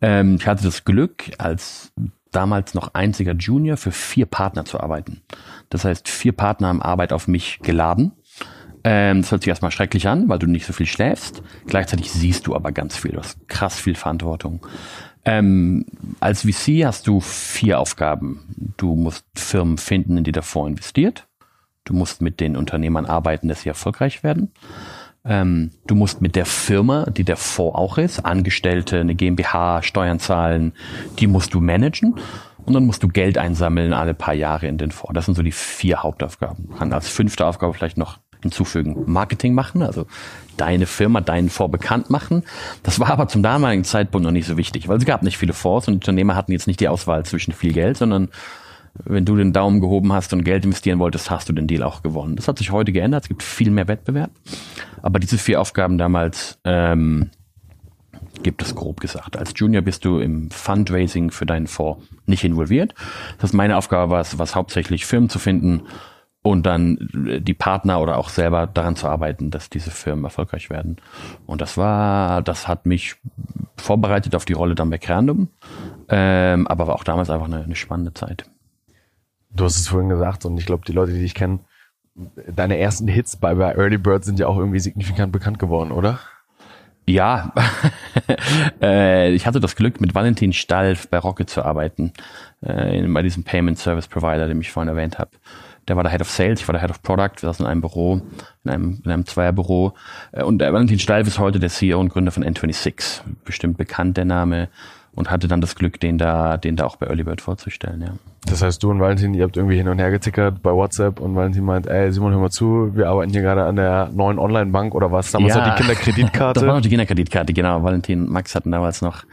ähm, ich hatte das Glück, als damals noch einziger Junior für vier Partner zu arbeiten. Das heißt, vier Partner haben Arbeit auf mich geladen. Ähm, das hört sich erstmal schrecklich an, weil du nicht so viel schläfst. Gleichzeitig siehst du aber ganz viel. Du hast krass viel Verantwortung. Ähm, als VC hast du vier Aufgaben. Du musst Firmen finden, in die davor investiert. Du musst mit den Unternehmern arbeiten, dass sie erfolgreich werden. Ähm, du musst mit der Firma, die der Fonds auch ist, Angestellte, eine GmbH, Steuern zahlen, die musst du managen. Und dann musst du Geld einsammeln alle paar Jahre in den Fonds. Das sind so die vier Hauptaufgaben. Kann als fünfte Aufgabe vielleicht noch hinzufügen, Marketing machen, also deine Firma, deinen Fonds bekannt machen. Das war aber zum damaligen Zeitpunkt noch nicht so wichtig, weil es gab nicht viele Fonds und Unternehmer hatten jetzt nicht die Auswahl zwischen viel Geld, sondern wenn du den Daumen gehoben hast und Geld investieren wolltest, hast du den Deal auch gewonnen. Das hat sich heute geändert. Es gibt viel mehr Wettbewerb. Aber diese vier Aufgaben damals ähm, gibt es grob gesagt. Als Junior bist du im Fundraising für deinen Fonds nicht involviert. Das heißt, meine Aufgabe war es, was hauptsächlich Firmen zu finden und dann die Partner oder auch selber daran zu arbeiten, dass diese Firmen erfolgreich werden. Und das war, das hat mich vorbereitet auf die Rolle dann bei Crandom, ähm, aber war auch damals einfach eine, eine spannende Zeit. Du hast es vorhin gesagt und ich glaube, die Leute, die dich kennen, deine ersten Hits bei, bei Early Bird sind ja auch irgendwie signifikant bekannt geworden, oder? Ja, äh, ich hatte das Glück, mit Valentin Stalf bei Rocket zu arbeiten, äh, bei diesem Payment Service Provider, den ich vorhin erwähnt habe. Der war der Head of Sales, ich war der Head of Product, wir saßen in einem Büro, in einem, in einem Zweierbüro. Äh, und der Valentin Stalf ist heute der CEO und Gründer von N26. Bestimmt bekannt der Name und hatte dann das Glück, den da, den da auch bei Early Bird vorzustellen, ja. Das heißt, du und Valentin, ihr habt irgendwie hin und her getickert bei WhatsApp und Valentin meint, ey Simon, hör mal zu, wir arbeiten hier gerade an der neuen Online-Bank oder was? Damals Ja. noch die Kinderkreditkarte. Das war noch die Kinderkreditkarte, genau. Valentin und Max hatten damals noch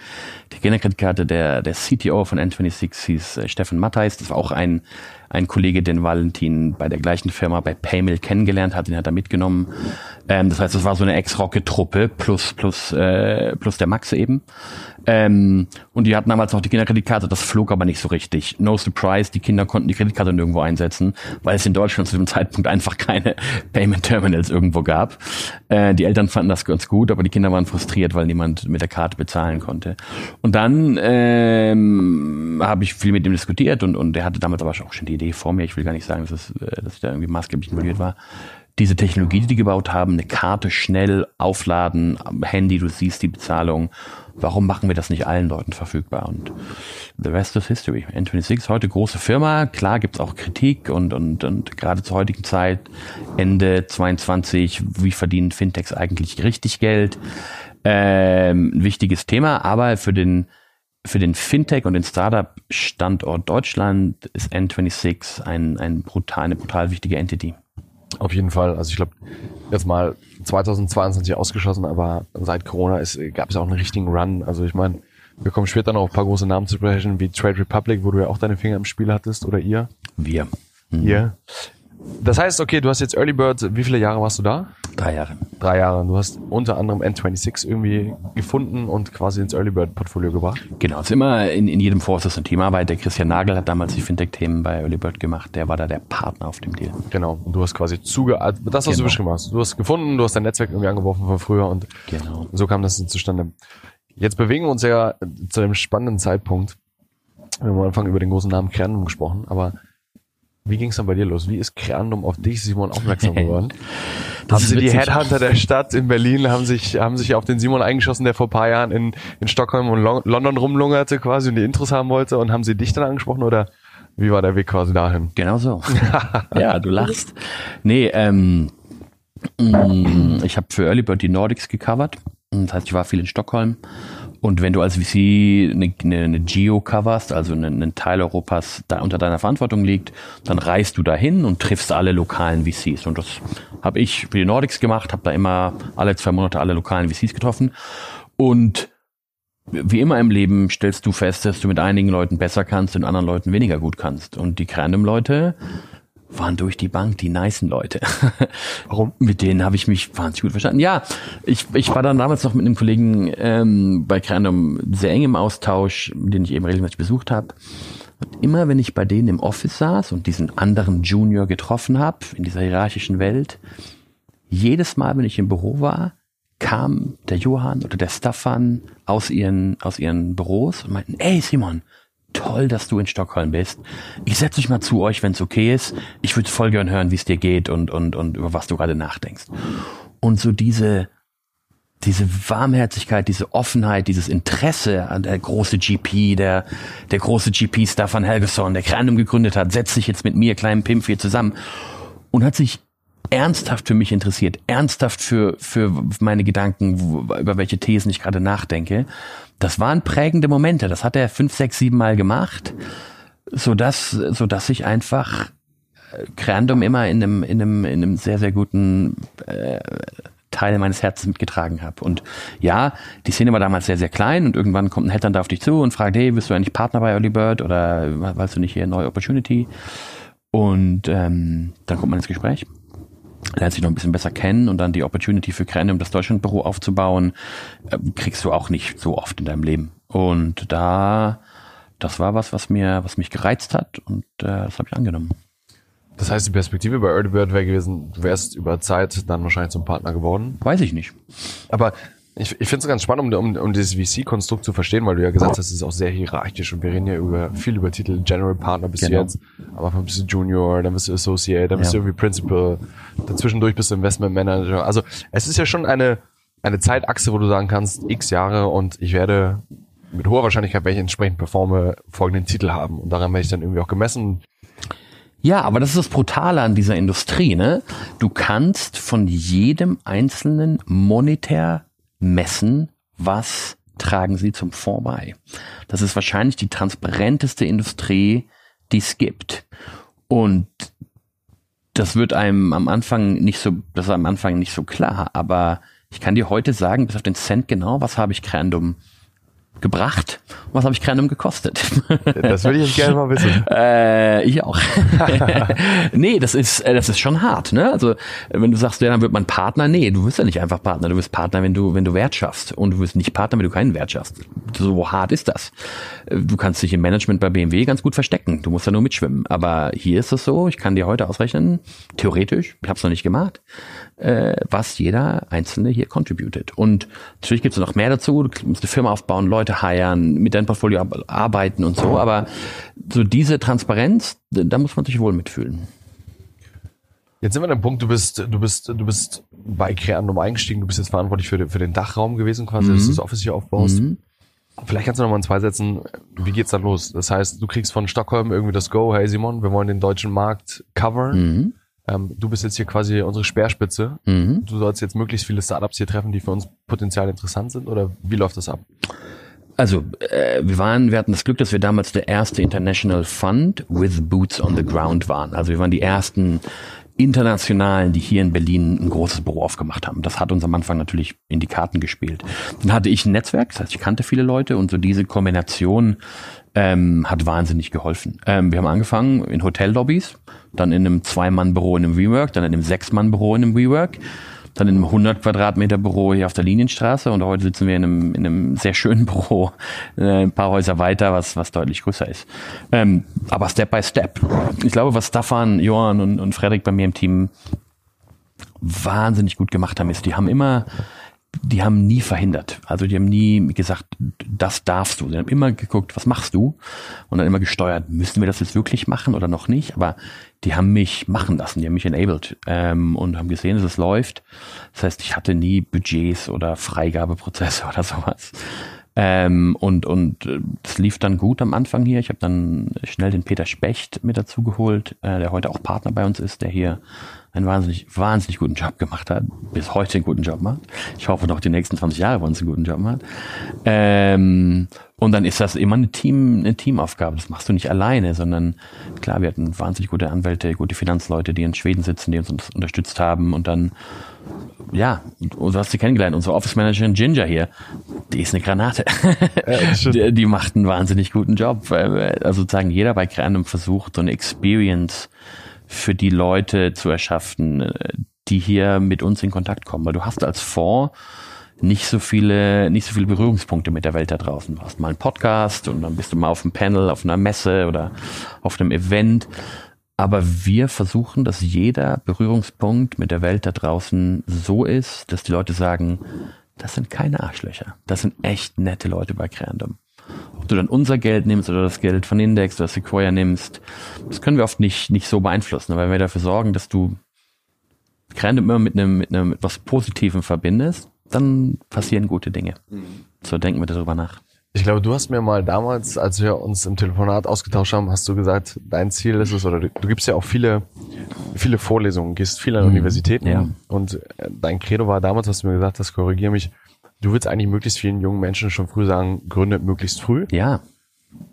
die Kinderkreditkarte. Der, der CTO von N26 hieß äh, Steffen Mattheis. Das war auch ein, ein Kollege, den Valentin bei der gleichen Firma bei Paymill kennengelernt hat. Den hat er mitgenommen. Ähm, das heißt, das war so eine Ex-Rocket-Truppe plus, plus, äh, plus der Max eben. Ähm, und die hatten damals noch die Kinderkreditkarte. Das flog aber nicht so richtig. No surprise, die Kinder konnten die Kreditkarte nirgendwo einsetzen, weil es in Deutschland zu dem Zeitpunkt einfach keine Payment Terminals irgendwo gab. Äh, die Eltern fanden das ganz gut, aber die Kinder waren frustriert, weil niemand mit der Karte bezahlen konnte. Und dann ähm, habe ich viel mit ihm diskutiert und, und er hatte damals aber auch schon die Idee vor mir. Ich will gar nicht sagen, dass, es, äh, dass ich da irgendwie maßgeblich involviert war. Diese Technologie, die die gebaut haben, eine Karte schnell aufladen, Handy, du siehst die Bezahlung. Warum machen wir das nicht allen Leuten verfügbar? Und the rest is history. N26 heute große Firma. Klar gibt's auch Kritik und, und, und gerade zur heutigen Zeit, Ende 22, wie verdienen Fintechs eigentlich richtig Geld? Ähm, ein wichtiges Thema, aber für den für den Fintech und den Startup-Standort Deutschland ist N26 ein, ein brutal, eine brutal wichtige Entity. Auf jeden Fall. Also ich glaube, jetzt mal 2022 ausgeschossen, aber seit Corona ist, gab es auch einen richtigen Run. Also ich meine, wir kommen später noch auf ein paar große Namen zu sprechen, wie Trade Republic, wo du ja auch deine Finger im Spiel hattest, oder ihr. Wir. Ihr. Das heißt, okay, du hast jetzt Early Bird, wie viele Jahre warst du da? Drei Jahre. Drei Jahre. Du hast unter anderem N26 irgendwie gefunden und quasi ins Early Bird Portfolio gebracht. Genau, es ist immer in, in jedem Fonds ist ein Teamarbeit. Der Christian Nagel hat damals die Fintech-Themen bei Early Bird gemacht. Der war da der Partner auf dem Deal. Genau. Und du hast quasi zuge, das, was du Genau. beschrieben hast. Du hast gefunden, du hast dein Netzwerk irgendwie angeworfen von früher und Genau. so kam das zustande. Jetzt bewegen wir uns ja zu einem spannenden Zeitpunkt. Wir haben am Anfang über den großen Namen Creandum gesprochen, aber wie ging es dann bei dir los? Wie ist Creandum auf dich, Simon, aufmerksam geworden? Das haben sie die. Headhunter der Stadt in Berlin, haben sich, haben sich auf den Simon eingeschossen, der vor ein paar Jahren in, in Stockholm und Lon London rumlungerte quasi und die Intros haben wollte und haben sie dich dann angesprochen oder wie war der Weg quasi dahin? Genau so. ja, du lachst. Nee, ähm, mh, ich habe für Early Bird die Nordics gecovert. Das heißt, ich war viel in Stockholm. Und wenn du als VC eine, eine, Geo coverst, also einen, einen Teil Europas da unter deiner Verantwortung liegt, dann reist du dahin und triffst alle lokalen VCs. Und das habe ich für die Nordics gemacht, habe da immer alle zwei Monate alle lokalen VCs getroffen. Und wie immer im Leben stellst du fest, dass du mit einigen Leuten besser kannst und anderen Leuten weniger gut kannst. Und die Random-Leute waren durch die Bank die nicen Leute. Warum? Mit denen habe ich mich wahnsinnig gut verstanden. Ja, ich, ich war dann damals noch mit einem Kollegen ähm, bei Random sehr eng im Austausch, den ich eben regelmäßig besucht habe. Und immer wenn ich bei denen im Office saß und diesen anderen Junior getroffen habe, in dieser hierarchischen Welt, jedes Mal, wenn ich im Büro war, kam der Johann oder der Staffan aus ihren, aus ihren Büros und meinten, ey Simon, toll, dass du in Stockholm bist. Ich setze mich mal zu euch, wenn es okay ist. Ich würde voll gern hören, wie es dir geht und, und, und über was du gerade nachdenkst. Und so diese, diese Warmherzigkeit, diese Offenheit, dieses Interesse an der große GP, der, der große GP Staffan Helgeson, der Crandom gegründet hat, setzt sich jetzt mit mir, kleinen Pimp, hier zusammen und hat sich ernsthaft für mich interessiert, ernsthaft für, für meine Gedanken, über welche Thesen ich gerade nachdenke. Das waren prägende Momente. Das hat er fünf, sechs, sieben Mal gemacht, so dass, so dass ich einfach äh, Crandom immer in einem, in einem, in einem sehr, sehr guten äh, Teil meines Herzens mitgetragen habe. Und ja, die Szene war damals sehr, sehr klein und irgendwann kommt ein Headhunter auf dich zu und fragt, hey, bist du eigentlich Partner bei Early Bird oder weißt du nicht hier neue Opportunity? Und ähm, dann kommt man ins Gespräch lernt sich noch ein bisschen besser kennen und dann die Opportunity für Cranium, das Deutschlandbüro aufzubauen, äh, kriegst du auch nicht so oft in deinem Leben. Und da, das war was, was mir, was mich gereizt hat und äh, das habe ich angenommen. Das heißt, die Perspektive bei Early Bird wäre gewesen, du wärst über Zeit dann wahrscheinlich zum Partner geworden. Weiß ich nicht. Aber ich, ich finde es ganz spannend, um, um, um dieses VC-Konstrukt zu verstehen, weil du ja gesagt hast, es ist auch sehr hierarchisch und wir reden ja über viel über Titel General Partner bis Genau. jetzt. Am Anfang bist du Junior, dann bist du Associate, dann bist Ja. du irgendwie Principal, dazwischendurch bist du Investment Manager. Also es ist ja schon eine eine Zeitachse, wo du sagen kannst, x Jahre und ich werde mit hoher Wahrscheinlichkeit, wenn ich entsprechend performe, folgenden Titel haben. Und daran werde ich dann irgendwie auch gemessen. Ja, aber das ist das Brutale an dieser Industrie, ne? Du kannst von jedem einzelnen monetär messen, was tragen sie zum Fonds bei. Das ist wahrscheinlich die transparenteste Industrie, die es gibt. Und das wird einem am Anfang nicht so, das ist am Anfang nicht so klar, aber ich kann dir heute sagen, bis auf den Cent genau, was habe ich Crandom gebracht. Was habe ich Crandom gekostet? Das würde ich jetzt gerne mal wissen. äh, ich auch. nee, das ist, äh, das ist schon hart, ne? Also, wenn du sagst, ja, dann wird man Partner, nee, du wirst ja nicht einfach Partner, du wirst Partner, wenn du, wenn du Wert schaffst. Und du wirst nicht Partner, wenn du keinen Wert schaffst. So hart ist das. Äh, du kannst dich im Management bei BMW ganz gut verstecken. Du musst da nur mitschwimmen. Aber hier ist es so, ich kann dir heute ausrechnen, theoretisch, ich habe es noch nicht gemacht, äh, was jeder Einzelne hier contributed. Und natürlich gibt es noch mehr dazu. Du musst eine Firma aufbauen, Leute heiern, mit deinem Portfolio arbeiten und so. Aber so diese Transparenz, da muss man sich wohl mitfühlen. Jetzt sind wir an dem Punkt, du bist, du bist, du bist bei Creandum eingestiegen, du bist jetzt verantwortlich für, den, für den Dachraum gewesen, quasi, mhm. dass du das Office hier aufbaust. Mhm. Vielleicht kannst du noch mal in zwei Sätzen, wie geht's da los? Das heißt, du kriegst von Stockholm irgendwie das Go, hey Simon, wir wollen den deutschen Markt covern. Mhm. Ähm, du bist jetzt hier quasi unsere Speerspitze. Mhm. Du sollst jetzt möglichst viele Startups hier treffen, die für uns potenziell interessant sind oder wie läuft das ab? Also äh, wir waren, wir hatten das Glück, dass wir damals der erste International Fund with Boots on the Ground waren. Also wir waren die ersten internationalen, die hier in Berlin ein großes Büro aufgemacht haben. Das hat uns am Anfang natürlich in die Karten gespielt. Dann hatte ich ein Netzwerk, das heißt, ich kannte viele Leute und so diese Kombination ähm, hat wahnsinnig geholfen. Ähm, wir haben angefangen in Hotellobbys, dann in einem Zwei-Mann-Büro in einem WeWork, dann in einem Sechs-Mann-Büro in einem WeWork, dann in einem 100 Quadratmeter Büro hier auf der Linienstraße und heute sitzen wir in einem, in einem sehr schönen Büro, äh, ein paar Häuser weiter, was, was deutlich größer ist. Ähm, aber Step by Step. Ich glaube, was Stefan, Johann und, und Frederik bei mir im Team wahnsinnig gut gemacht haben, ist, die haben immer die haben nie verhindert. Also die haben nie gesagt, das darfst du. Sie haben immer geguckt, was machst du? Und dann immer gesteuert, müssen wir das jetzt wirklich machen oder noch nicht? Aber die haben mich machen lassen, die haben mich enabled ähm, und haben gesehen, dass es läuft. Das heißt, ich hatte nie Budgets oder Freigabeprozesse oder sowas. Ähm, und und es lief dann gut am Anfang hier. Ich habe dann schnell den Peter Specht mit dazu geholt, äh, der heute auch Partner bei uns ist, der hier einen wahnsinnig, wahnsinnig guten Job gemacht hat, bis heute einen guten Job macht. Ich hoffe noch die nächsten 20 Jahre bei uns einen guten Job macht. Ähm, und dann ist das immer eine Team, eine Teamaufgabe. Das machst du nicht alleine, sondern klar, wir hatten wahnsinnig gute Anwälte, gute Finanzleute, die in Schweden sitzen, die uns unterstützt haben und dann ja, du hast sie kennengelernt, unsere Office Managerin Ginger hier, die ist eine Granate. Ja, die, die, macht einen wahnsinnig guten Job. Also sozusagen jeder bei Creandum versucht, so eine Experience für die Leute zu erschaffen, die hier mit uns in Kontakt kommen. Weil du hast als Fonds nicht so viele, nicht so viele Berührungspunkte mit der Welt da draußen. Du hast mal einen Podcast und dann bist du mal auf einem Panel, auf einer Messe oder auf einem Event. Aber wir versuchen, dass jeder Berührungspunkt mit der Welt da draußen so ist, dass die Leute sagen, das sind keine Arschlöcher. Das sind echt nette Leute bei Crandom. Ob du dann unser Geld nimmst oder das Geld von Index oder Sequoia nimmst, das können wir oft nicht, nicht so beeinflussen, weil wir dafür sorgen, dass du Crandom immer mit einem, mit einem etwas Positivem verbindest, dann passieren gute Dinge. Mhm. So denken wir darüber nach. Ich glaube, du hast mir mal damals, als wir uns im Telefonat ausgetauscht haben, hast du gesagt, dein Ziel ist es, oder du, du gibst ja auch viele, viele Vorlesungen, gehst viel an mhm. Universitäten ja. und äh, dein Credo war damals, hast du mir gesagt, das korrigiere mich, du willst eigentlich möglichst vielen jungen Menschen schon früh sagen, gründet möglichst früh. Ja.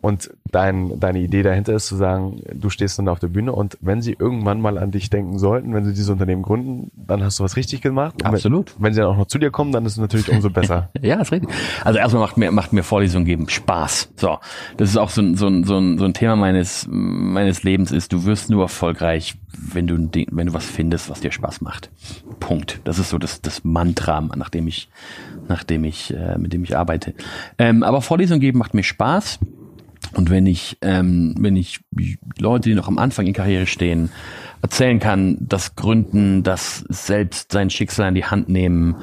Und dein, deine Idee dahinter ist zu sagen, du stehst dann auf der Bühne und wenn sie irgendwann mal an dich denken sollten, wenn sie dieses Unternehmen gründen, dann hast du was richtig gemacht. Absolut. Wenn, wenn, sie dann auch noch zu dir kommen, dann ist es natürlich umso besser. ja, ist richtig. Also erstmal macht mir, macht mir Vorlesungen geben Spaß. So. Das ist auch so ein, so ein, so ein, so ein Thema meines, meines Lebens ist, du wirst nur erfolgreich, wenn du, wenn du was findest, was dir Spaß macht. Punkt. Das ist so das, das Mantra, nach dem ich, nach dem ich, äh, mit dem ich arbeite. Ähm, aber Vorlesungen geben macht mir Spaß. Und wenn ich, ähm, wenn ich Leute, die noch am Anfang in Karriere stehen, erzählen kann, dass Gründen, dass selbst sein Schicksal in die Hand nehmen,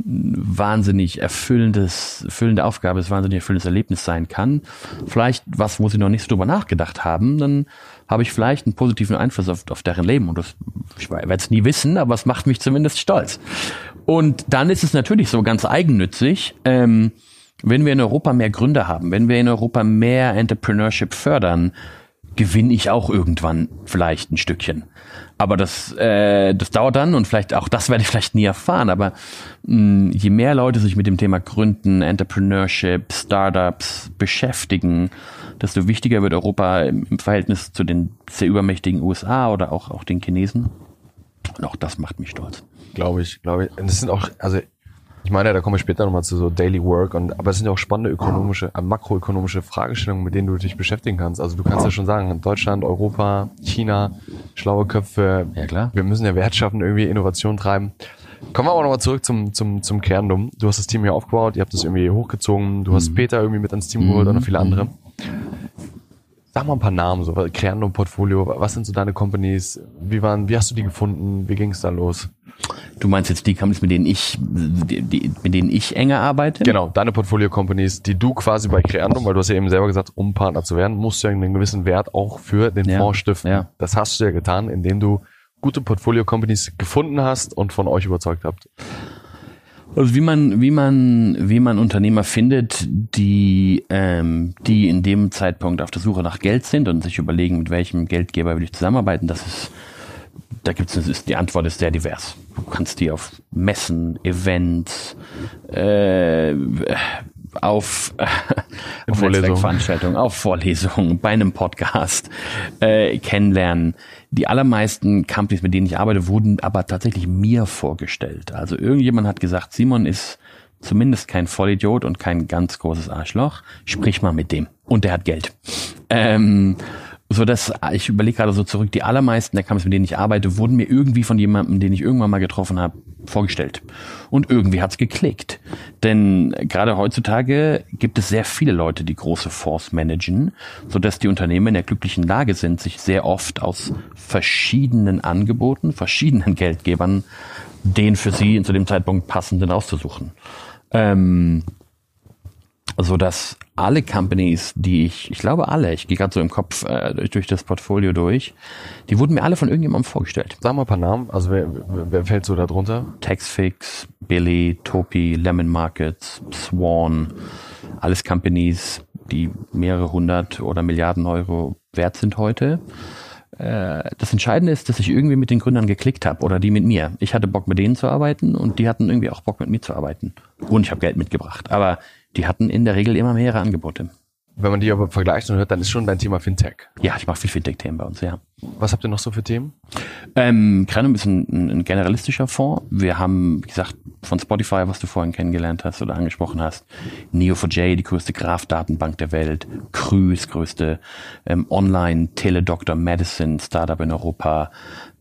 wahnsinnig erfüllendes, erfüllende Aufgabe ist, wahnsinnig erfüllendes Erlebnis sein kann. Vielleicht was, wo sie noch nicht so drüber nachgedacht haben, dann habe ich vielleicht einen positiven Einfluss auf, auf deren Leben. Und das, ich werde es nie wissen, aber es macht mich zumindest stolz. Und dann ist es natürlich so ganz eigennützig, ähm, wenn wir in Europa mehr Gründer haben, wenn wir in Europa mehr Entrepreneurship fördern, gewinne ich auch irgendwann vielleicht ein Stückchen. Aber das, äh, das dauert dann und vielleicht auch das werde ich vielleicht nie erfahren. Aber mh, je mehr Leute sich mit dem Thema Gründen, Entrepreneurship, Startups beschäftigen, desto wichtiger wird Europa im, im Verhältnis zu den sehr übermächtigen USA oder auch, auch den Chinesen. Und auch das macht mich stolz. Glaube ich, glaube ich. Und das sind auch, also ich meine, da kommen wir später nochmal zu so Daily Work und aber es sind ja auch spannende ökonomische, äh, makroökonomische Fragestellungen, mit denen du dich beschäftigen kannst. Also du kannst ja schon sagen, Deutschland, Europa, China, schlaue Köpfe. Ja, klar. Wir müssen ja Wert schaffen, irgendwie Innovation treiben. Kommen wir aber nochmal zurück zum, zum, zum Kerndumm. Du hast das Team hier aufgebaut, ihr habt das irgendwie hochgezogen, du hast Peter irgendwie mit ans Team geholt und noch viele andere. Sag mal ein paar Namen, so Kerndumm Portfolio, was sind so deine Companies? Wie waren, wie hast du die gefunden? Wie ging es da los? Du meinst jetzt die Companies, mit denen ich, die, die, mit denen ich enger arbeite? Genau, deine Portfolio-Companies, die du quasi bei Creandum, weil du hast ja eben selber gesagt, um Partner zu werden, musst du ja einen gewissen Wert auch für den Ja, Fonds stiften. ja. Das hast du ja getan, indem du gute Portfolio-Companies gefunden hast und von euch überzeugt habt. Also wie man, wie man, wie man Unternehmer findet, die, ähm, die in dem Zeitpunkt auf der Suche nach Geld sind und sich überlegen, mit welchem Geldgeber will ich zusammenarbeiten, das ist, da gibt's, ist, die Antwort ist sehr divers. Du kannst die auf Messen, Events, äh, auf, äh, auf Vorlesungen. Netzwerkveranstaltungen, auf Vorlesungen, bei einem Podcast äh, kennenlernen. Die allermeisten Companies, mit denen ich arbeite, wurden aber tatsächlich mir vorgestellt. Also irgendjemand hat gesagt, Simon ist zumindest kein Vollidiot und kein ganz großes Arschloch. Sprich mal mit dem. Und der hat Geld. Ähm, so dass ich überlege gerade so zurück, die allermeisten der Companies, mit denen ich arbeite, wurden mir irgendwie von jemandem, den ich irgendwann mal getroffen habe, vorgestellt. Und irgendwie hat's geklickt. Denn gerade heutzutage gibt es sehr viele Leute, die große Fonds managen, so dass die Unternehmen in der glücklichen Lage sind, sich sehr oft aus verschiedenen Angeboten, verschiedenen Geldgebern den für sie zu dem Zeitpunkt passenden auszusuchen. Ähm, so dass alle Companies, die ich, ich glaube alle, ich gehe gerade so im Kopf äh, durch, durch das Portfolio durch, die wurden mir alle von irgendjemandem vorgestellt. Sag mal ein paar Namen, also wer, wer fällt so da drunter? Taxfix, Billy, Topi, Lemon Markets, Swan, alles Companies, die mehrere hundert oder Milliarden Euro wert sind heute. Äh, Das Entscheidende ist, dass ich irgendwie mit den Gründern geklickt habe oder die mit mir. Ich hatte Bock mit denen zu arbeiten und die hatten irgendwie auch Bock mit mir zu arbeiten. Und ich habe Geld mitgebracht. Aber die hatten in der Regel immer mehrere Angebote. Wenn man die aber vergleicht und hört, dann ist schon dein Thema Fintech. Ja, ich mache viel Fintech-Themen bei uns, ja. Was habt ihr noch so für Themen? Ähm, Krenum ist ein, ein, generalistischer Fonds. Wir haben, wie gesagt, von Spotify, was du vorhin kennengelernt hast oder angesprochen hast, Neo4j, die größte Graph-Datenbank der Welt, Cruise, größte ähm, Online-Tele-Doctor-Medicine-Startup in Europa.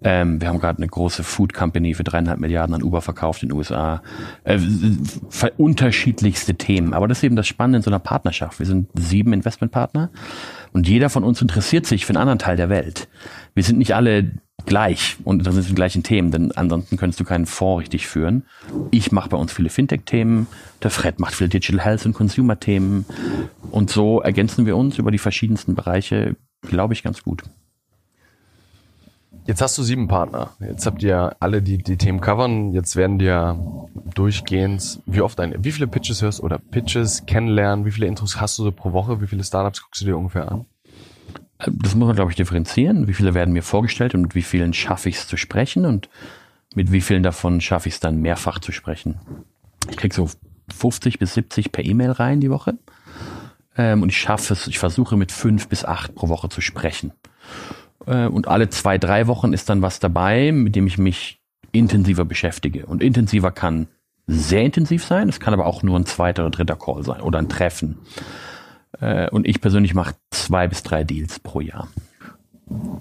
Ähm, wir haben gerade eine große Food Company für dreieinhalb Milliarden an Uber verkauft in den USA. Äh, unterschiedlichste Themen. Aber das ist eben das Spannende in so einer Partnerschaft. Wir sind sieben Investmentpartner und jeder von uns interessiert sich für einen anderen Teil der Welt. Wir sind nicht alle gleich und interessiert sich für die gleichen Themen, denn ansonsten könntest du keinen Fonds richtig führen. Ich mache bei uns viele Fintech-Themen, der Fred macht viele Digital Health und Consumer-Themen und so ergänzen wir uns über die verschiedensten Bereiche, glaube ich, ganz gut. Jetzt hast du sieben Partner. Jetzt habt ihr alle die, die Themen covern. Jetzt werden dir durchgehend, wie oft ein, wie viele Pitches hörst oder Pitches kennenlernen, wie viele Intros hast du so pro Woche, wie viele Startups guckst du dir ungefähr an? Das muss man, glaube ich, differenzieren. Wie viele werden mir vorgestellt und mit wie vielen schaffe ich es zu sprechen und mit wie vielen davon schaffe ich es dann mehrfach zu sprechen. Ich krieg so 50 bis 70 per E-Mail rein die Woche. Ähm, und ich schaffe es, ich versuche mit fünf bis acht pro Woche zu sprechen. Äh, und alle zwei, drei Wochen ist dann was dabei, mit dem ich mich intensiver beschäftige. Und intensiver kann sehr intensiv sein, es kann aber auch nur ein zweiter oder dritter Call sein oder ein Treffen. Äh, Und ich persönlich mache zwei bis drei Deals pro Jahr.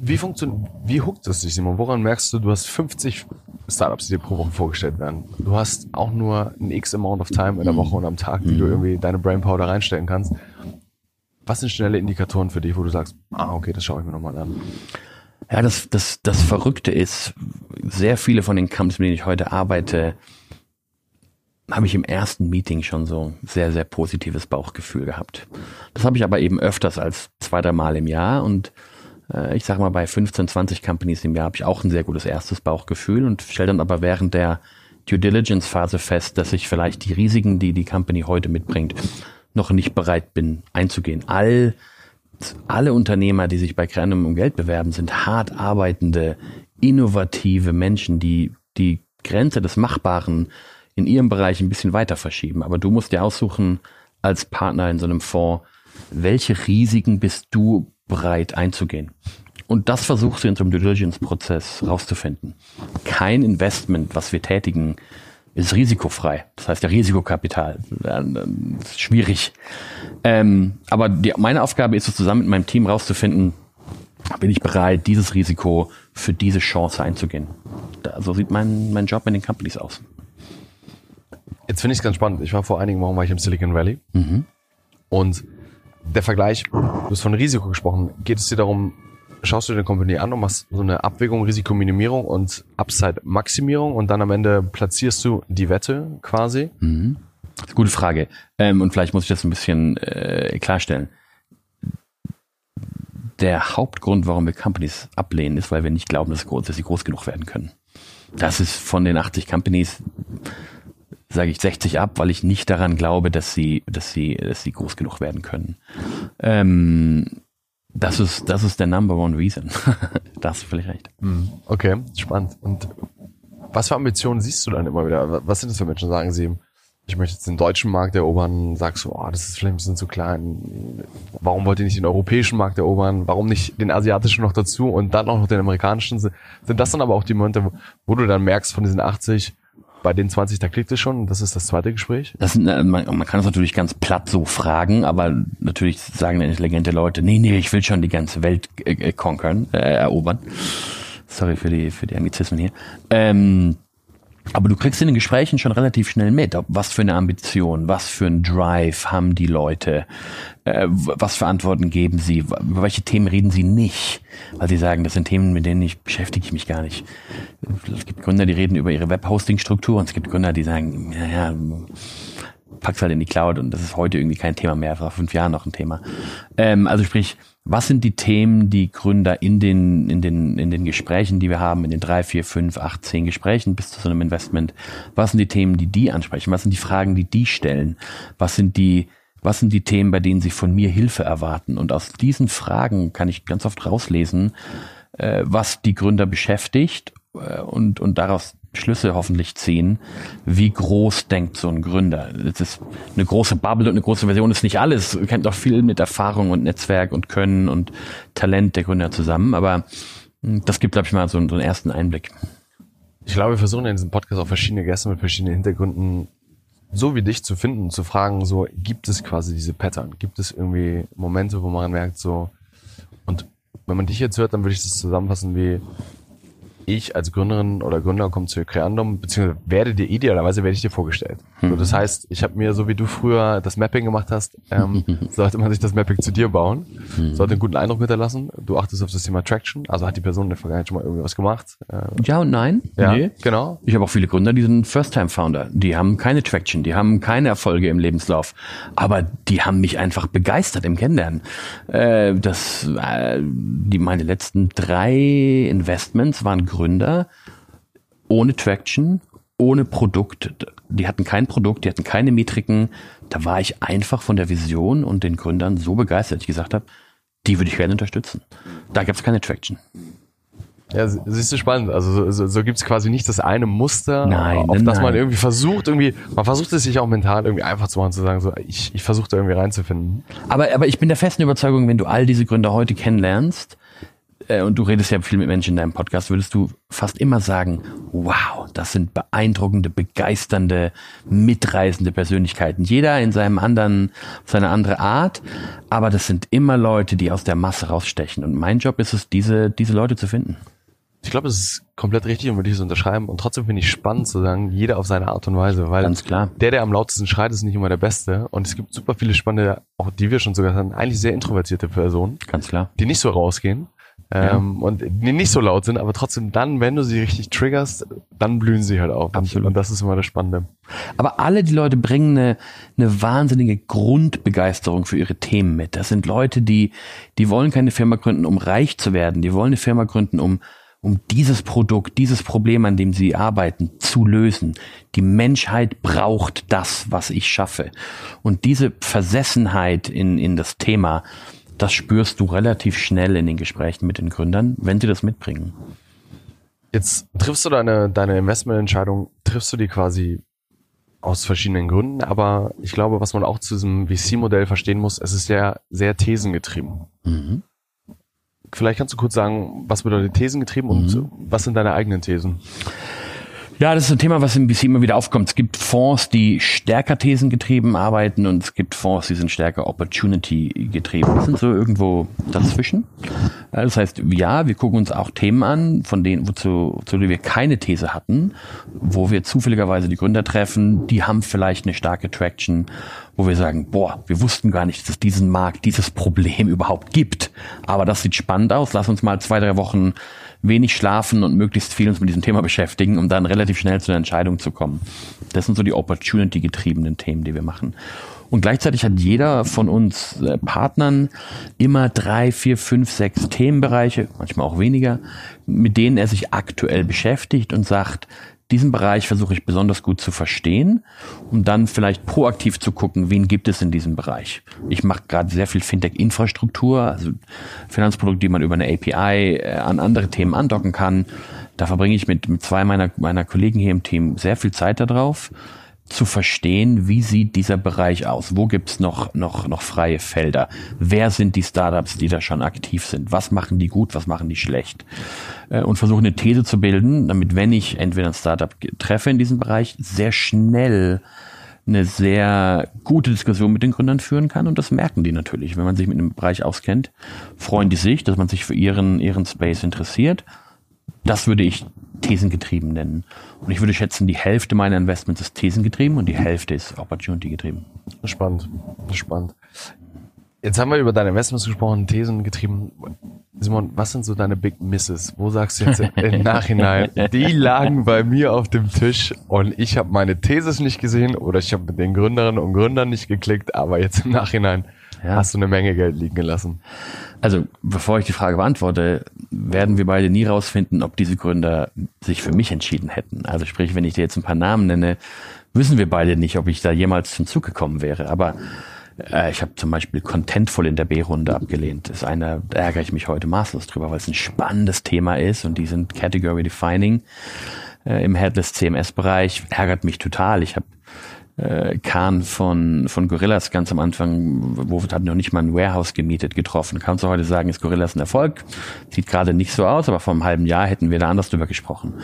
Wie funktioniert, wie huckt es dich, Simon? Woran merkst du, du hast 50 Startups, die dir pro Woche vorgestellt werden? Du hast auch nur ein X Amount of Time in der Woche und am Tag, die du irgendwie deine Brainpower da reinstecken kannst. Was sind schnelle Indikatoren für dich, wo du sagst, ah, okay, das schaue ich mir nochmal an? Ja, das, das, das Verrückte ist, sehr viele von den Camps, mit denen ich heute arbeite, habe ich im ersten Meeting schon so sehr, sehr positives Bauchgefühl gehabt. Das habe ich aber eben öfters als zwei, drei Mal im Jahr und äh, ich sage mal, bei 15, 20 Companies im Jahr habe ich auch ein sehr gutes erstes Bauchgefühl und stelle dann aber während der Due Diligence Phase fest, dass ich vielleicht die Risiken, die die Company heute mitbringt, noch nicht bereit bin einzugehen. All alle Unternehmer, die sich bei Creandum um Geld bewerben, sind hart arbeitende, innovative Menschen, die die Grenze des Machbaren in ihrem Bereich ein bisschen weiter verschieben. Aber du musst dir aussuchen, als Partner in so einem Fonds, welche Risiken bist du bereit einzugehen? Und das versuchst du in so einem Diligence-Prozess rauszufinden. Kein Investment, was wir tätigen, ist risikofrei. Das heißt, der Risikokapital ist schwierig. Ähm, aber die, meine Aufgabe ist es, zusammen mit meinem Team rauszufinden, bin ich bereit, dieses Risiko für diese Chance einzugehen. Da, so sieht mein, mein Job in den Companies aus. Jetzt finde ich es ganz spannend. Ich war vor einigen Wochen war ich im Silicon Valley mhm. und der Vergleich, du hast von Risiko gesprochen. Geht es dir darum, schaust du dir eine Company an und machst so eine Abwägung, Risikominimierung und Upside-Maximierung und dann am Ende platzierst du die Wette quasi? Mhm. Gute Frage. Ähm, und vielleicht muss ich das ein bisschen äh, klarstellen. Der Hauptgrund, warum wir Companies ablehnen, ist, weil wir nicht glauben, dass, dass sie groß genug werden können. Das ist von den 80 Companies, sage ich 60 ab, weil ich nicht daran glaube, dass sie, dass sie, dass sie groß genug werden können. Ähm, das ist, das ist der Number One Reason. da hast völlig recht. Hm, okay, spannend. Und was für Ambitionen siehst du dann immer wieder? Was sind das für Menschen? Sagen sie, ich möchte jetzt den deutschen Markt erobern, sagst du, oh, das ist vielleicht ein bisschen zu klein. Warum wollt ihr nicht den europäischen Markt erobern? Warum nicht den asiatischen noch dazu und dann auch noch den amerikanischen? Sind das dann aber auch die Momente, wo du dann merkst von diesen 80, bei den 20, da klickt es schon. Das ist das zweite Gespräch. Das, äh, man, man kann es natürlich ganz platt so fragen, aber natürlich sagen intelligente Leute, nee, nee, ich will schon die ganze Welt äh, äh conquern, äh, erobern. Sorry für die, für die Anglizismen hier. Ähm, aber du kriegst in den Gesprächen schon relativ schnell mit, was für eine Ambition, was für ein Drive haben die Leute, äh, was für Antworten geben sie, über welche Themen reden sie nicht, weil sie sagen, das sind Themen, mit denen ich beschäftige ich mich gar nicht. Es gibt Gründer, die reden über ihre Webhosting-Struktur und es gibt Gründer, die sagen, naja, pack's halt in die Cloud und das ist heute irgendwie kein Thema mehr, vor fünf Jahren noch ein Thema. Ähm, also sprich, was sind die Themen, die Gründer in den, in den, in den Gesprächen, die wir haben, in den drei, vier, fünf, acht, zehn Gesprächen bis zu so einem Investment, was sind die Themen, die die ansprechen? Was sind die Fragen, die die stellen? Was sind die, was sind die Themen, bei denen sie von mir Hilfe erwarten? Und aus diesen Fragen kann ich ganz oft rauslesen, äh, was die Gründer beschäftigt äh, und, und daraus Schlüsse hoffentlich ziehen. Wie groß denkt so ein Gründer? Das ist eine große Bubble und eine große Version ist nicht alles. Ihr kennt auch viel mit Erfahrung und Netzwerk und Können und Talent der Gründer zusammen, aber hm, das gibt, glaube ich, mal so, so einen ersten Einblick. Ich glaube, wir versuchen in diesem Podcast auch verschiedene Gäste mit verschiedenen Hintergründen so wie dich zu finden, zu fragen, so, gibt es quasi diese Pattern? Gibt es irgendwie Momente, wo man merkt, so, und wenn man dich jetzt hört, dann würde ich das zusammenfassen wie, ich als Gründerin oder Gründer komme zu Creandum, beziehungsweise werde dir idealerweise werde ich dir vorgestellt. Mhm. So, das heißt, ich habe mir, so wie du früher das Mapping gemacht hast, ähm, sollte man sich das Mapping zu dir bauen, mhm. sollte einen guten Eindruck hinterlassen. Du achtest auf das Thema Traction, also hat die Person in der Vergangenheit schon mal irgendwie was gemacht. Äh, ja und nein. Ja, nee. genau. Ich habe auch viele Gründer, die sind First-Time-Founder. Die haben keine Traction, die haben keine Erfolge im Lebenslauf, aber die haben mich einfach begeistert im Kennenlernen. Äh, das, äh, die meine letzten drei Investments waren Gründer ohne Traction, ohne Produkt. Die hatten kein Produkt, die hatten keine Metriken. Da war ich einfach von der Vision und den Gründern so begeistert, dass ich gesagt habe, die würde ich gerne unterstützen. Da gab es keine Traction. Ja, siehst du spannend. Also so, so gibt es quasi nicht das eine Muster, nein, auf das man irgendwie versucht, irgendwie, man versucht es sich auch mental irgendwie einfach zu machen, zu sagen, so ich, ich versuche da irgendwie reinzufinden. Aber, aber ich bin der festen Überzeugung, wenn du all diese Gründer heute kennenlernst, äh, und du redest ja viel mit Menschen in deinem Podcast, würdest du fast immer sagen, wow, das sind beeindruckende, begeisternde, mitreißende Persönlichkeiten. Jeder in seinem anderen, seiner andere Art, aber das sind immer Leute, die aus der Masse rausstechen. Und mein Job ist es, diese, diese Leute zu finden. Ich glaube, es ist komplett richtig und würde ich es unterschreiben. Und trotzdem finde ich spannend zu sagen, jeder auf seine Art und Weise, weil Ganz klar. der, der am lautesten schreit, ist nicht immer der Beste. Und es gibt super viele spannende, auch die wir schon sogar hatten, eigentlich sehr introvertierte Personen. Ganz klar. Die nicht so rausgehen ähm, ja. und die nicht so laut sind, aber trotzdem dann, wenn du sie richtig triggerst, dann blühen sie halt auf. Absolut. Und das ist immer das Spannende. Aber alle die Leute bringen eine, eine wahnsinnige Grundbegeisterung für ihre Themen mit. Das sind Leute, die, die wollen keine Firma gründen, um reich zu werden. Die wollen eine Firma gründen, um um dieses Produkt, dieses Problem, an dem sie arbeiten, zu lösen. Die Menschheit braucht das, was ich schaffe. Und diese Versessenheit in, in das Thema, das spürst du relativ schnell in den Gesprächen mit den Gründern, wenn sie das mitbringen. Jetzt triffst du deine, deine Investmententscheidung, triffst du die quasi aus verschiedenen Gründen, aber ich glaube, was man auch zu diesem VC-Modell verstehen muss, es ist ja sehr thesengetrieben. Mhm. Vielleicht kannst du kurz sagen, was bedeutet thesengetrieben mhm. und was sind deine eigenen Thesen? Ja, das ist ein Thema, was im BC immer wieder aufkommt. Es gibt Fonds, die stärker thesengetrieben arbeiten und es gibt Fonds, die sind stärker opportunity getrieben. Die sind so irgendwo dazwischen. Das heißt, ja, wir gucken uns auch Themen an, von denen, wozu, wozu wir keine These hatten, wo wir zufälligerweise die Gründer treffen, die haben vielleicht eine starke Traction, wo wir sagen, boah, wir wussten gar nicht, dass es diesen Markt, dieses Problem überhaupt gibt. Aber das sieht spannend aus. Lass uns mal zwei, drei Wochen wenig schlafen und möglichst viel uns mit diesem Thema beschäftigen, um dann relativ schnell zu einer Entscheidung zu kommen. Das sind so die opportunity-getriebenen Themen, die wir machen. Und gleichzeitig hat jeder von uns äh, Partnern immer drei, vier, fünf, sechs Themenbereiche, manchmal auch weniger, mit denen er sich aktuell beschäftigt und sagt, diesen Bereich versuche ich besonders gut zu verstehen, um dann vielleicht proaktiv zu gucken, wen gibt es in diesem Bereich. Ich mache gerade sehr viel Fintech-Infrastruktur, also Finanzprodukte, die man über eine API äh, an andere Themen andocken kann. Da verbringe ich mit, mit zwei meiner, meiner Kollegen hier im Team sehr viel Zeit darauf zu verstehen, wie sieht dieser Bereich aus? Wo gibt's noch, noch, noch freie Felder? Wer sind die Startups, die da schon aktiv sind? Was machen die gut, was machen die schlecht? Äh, und versuche eine These zu bilden, damit wenn ich entweder ein Startup treffe in diesem Bereich, sehr schnell eine sehr gute Diskussion mit den Gründern führen kann und das merken die natürlich. Wenn man sich mit einem Bereich auskennt, freuen die sich, dass man sich für ihren, ihren Space interessiert. Das würde ich thesengetrieben nennen. Und ich würde schätzen, die Hälfte meiner Investments ist thesengetrieben und die Hälfte ist opportunity getrieben. Spannend, spannend. Jetzt haben wir über deine Investments gesprochen, Thesen getrieben. Simon, was sind so deine Big Misses? Wo sagst du jetzt im Nachhinein, die lagen bei mir auf dem Tisch und ich habe meine Thesis nicht gesehen oder ich habe mit den Gründerinnen und Gründern nicht geklickt, aber jetzt im Nachhinein ja. hast du eine Menge Geld liegen gelassen. Also, bevor ich die Frage beantworte, werden wir beide nie rausfinden, ob diese Gründer sich für mich entschieden hätten. Also sprich, wenn ich dir jetzt ein paar Namen nenne, wissen wir beide nicht, ob ich da jemals zum Zug gekommen wäre. Aber äh, ich habe zum Beispiel Contentful in der B-Runde abgelehnt. Das ist einer, da ärgere ich mich heute maßlos drüber, weil es ein spannendes Thema ist und die sind Category Defining äh, im Headless CMS-Bereich. Ärgert mich total. Ich habe äh, Kahn von, von Gorillas ganz am Anfang, wo hat noch nicht mal ein Warehouse gemietet, getroffen. Kannst du heute sagen, ist Gorillas ein Erfolg? Sieht gerade nicht so aus, aber vor einem halben Jahr hätten wir da anders drüber gesprochen.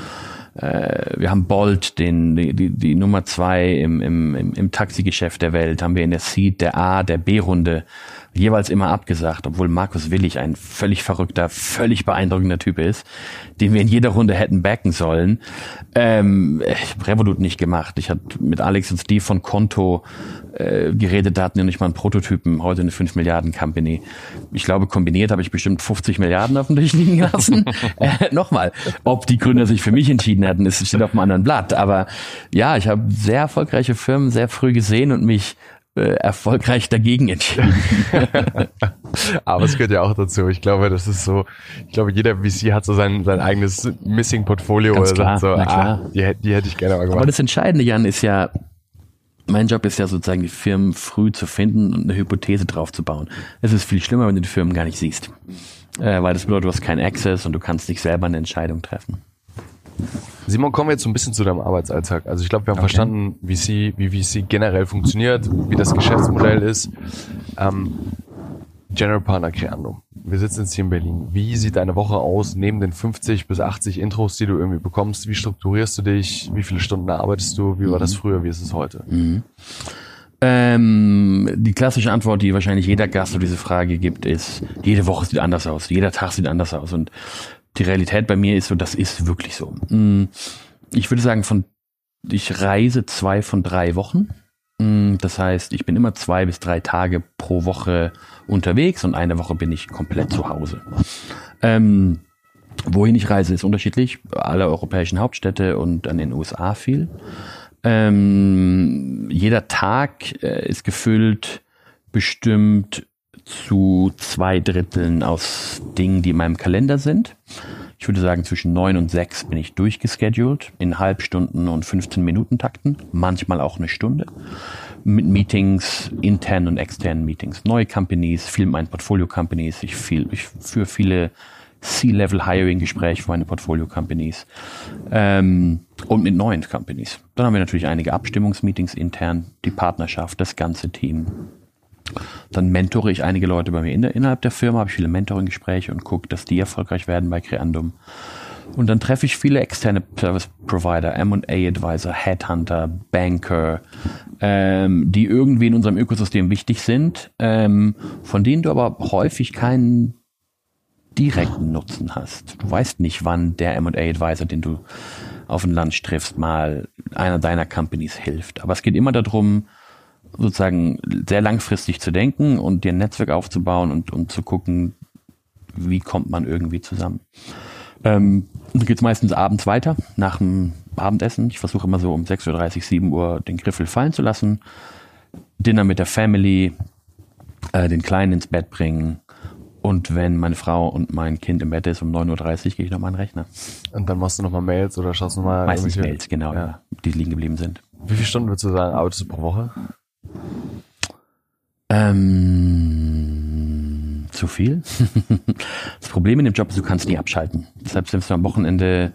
Äh, wir haben Bolt, den, die, die, die Nummer zwei im, im, im, im Taxigeschäft der Welt, haben wir in der Seed, der A, der B-Runde jeweils immer abgesagt, obwohl Markus Willig ein völlig verrückter, völlig beeindruckender Typ ist, den wir in jeder Runde hätten backen sollen. Ähm, ich habe Revolut nicht gemacht. Ich hatte mit Alex und Steve von Konto äh, geredet, da hatten wir nicht mal einen Prototypen, heute eine 5 Milliarden Company. Ich glaube, kombiniert habe ich bestimmt 50 Milliarden auf dem Tisch liegen lassen. äh, Nochmal, ob die Gründer sich für mich entschieden hätten, ist steht auf einem anderen Blatt. Aber ja, ich habe sehr erfolgreiche Firmen sehr früh gesehen und mich erfolgreich dagegen entschieden. Aber es gehört ja auch dazu. Ich glaube, das ist so, ich glaube, jeder VC hat so sein, sein eigenes Missing-Portfolio oder klar, so, ah, die, die hätte ich gerne mal gemacht. Aber das Entscheidende, Jan, ist ja, mein Job ist ja sozusagen, die Firmen früh zu finden und eine Hypothese drauf zu bauen. Es ist viel schlimmer, wenn du die Firmen gar nicht siehst. Äh, weil das bedeutet, du hast keinen Access und du kannst nicht selber eine Entscheidung treffen. Simon, kommen wir jetzt so ein bisschen zu deinem Arbeitsalltag. Also ich glaube, wir haben okay. verstanden, wie sie, wie VC generell funktioniert, wie das Geschäftsmodell ist. Ähm, General Partner Creando. Wir sitzen jetzt hier in Berlin. Wie sieht deine Woche aus, neben den 50 bis 80 Intros, die du irgendwie bekommst? Wie strukturierst du dich? Wie viele Stunden arbeitest du? Wie war das mhm. früher? Wie ist es heute? Mhm. Ähm, die klassische Antwort, die wahrscheinlich jeder Gast auf diese Frage gibt, ist, jede Woche sieht anders aus, jeder Tag sieht anders aus. Und die Realität bei mir ist so, das ist wirklich so. Mm, ich würde sagen, von ich reise zwei von drei Wochen. Mm, das heißt, ich bin immer zwei bis drei Tage pro Woche unterwegs und eine Woche bin ich komplett zu Hause. Ähm, wohin ich reise, ist unterschiedlich. Alle europäischen Hauptstädte und an den USA viel. Ähm, jeder Tag äh, ist gefüllt bestimmt zu zwei Dritteln aus Dingen, die in meinem Kalender sind. Ich würde sagen, zwischen neun und sechs bin ich durchgeschedult in Halbstunden und 15 Minuten Takten, manchmal auch eine Stunde. Mit Meetings, internen und externen Meetings. Neue Companies, viel mit meinen Portfolio-Companies. Ich, viel, ich führe viele C-Level-Hiring-Gespräche für meine Portfolio-Companies ähm, und mit neuen Companies. Dann haben wir natürlich einige Abstimmungsmeetings intern, die Partnerschaft, das ganze Team. Dann mentore ich einige Leute bei mir in der, innerhalb der Firma, habe ich viele Mentoring-Gespräche und gucke, dass die erfolgreich werden bei Creandum. Und dann treffe ich viele externe Service Provider, M&A Advisor, Headhunter, Banker, ähm, die irgendwie in unserem Ökosystem wichtig sind, ähm, von denen du aber häufig keinen direkten Nutzen hast. Du weißt nicht, wann der M&A Advisor, den du auf dem Lunch triffst, mal einer deiner Companies hilft. Aber es geht immer darum, sozusagen sehr langfristig zu denken und dir ein Netzwerk aufzubauen und, und zu gucken, wie kommt man irgendwie zusammen. Ähm, dann geht's meistens abends weiter, nach dem Abendessen. Ich versuche immer so um 6.30 Uhr, 7 Uhr den Griffel fallen zu lassen. Dinner mit der Family, äh, den Kleinen ins Bett bringen. Und wenn meine Frau und mein Kind im Bett ist um 9.30 Uhr, gehe ich nochmal an den Rechner. Und dann machst du nochmal Mails oder schaust nochmal Meistens Mails, genau, ja. die liegen geblieben sind. Wie viele Stunden würdest du sagen, arbeitest du pro Woche? Ähm, zu viel. das Problem in dem Job ist, du kannst nie abschalten. Deshalb, wenn du am Wochenende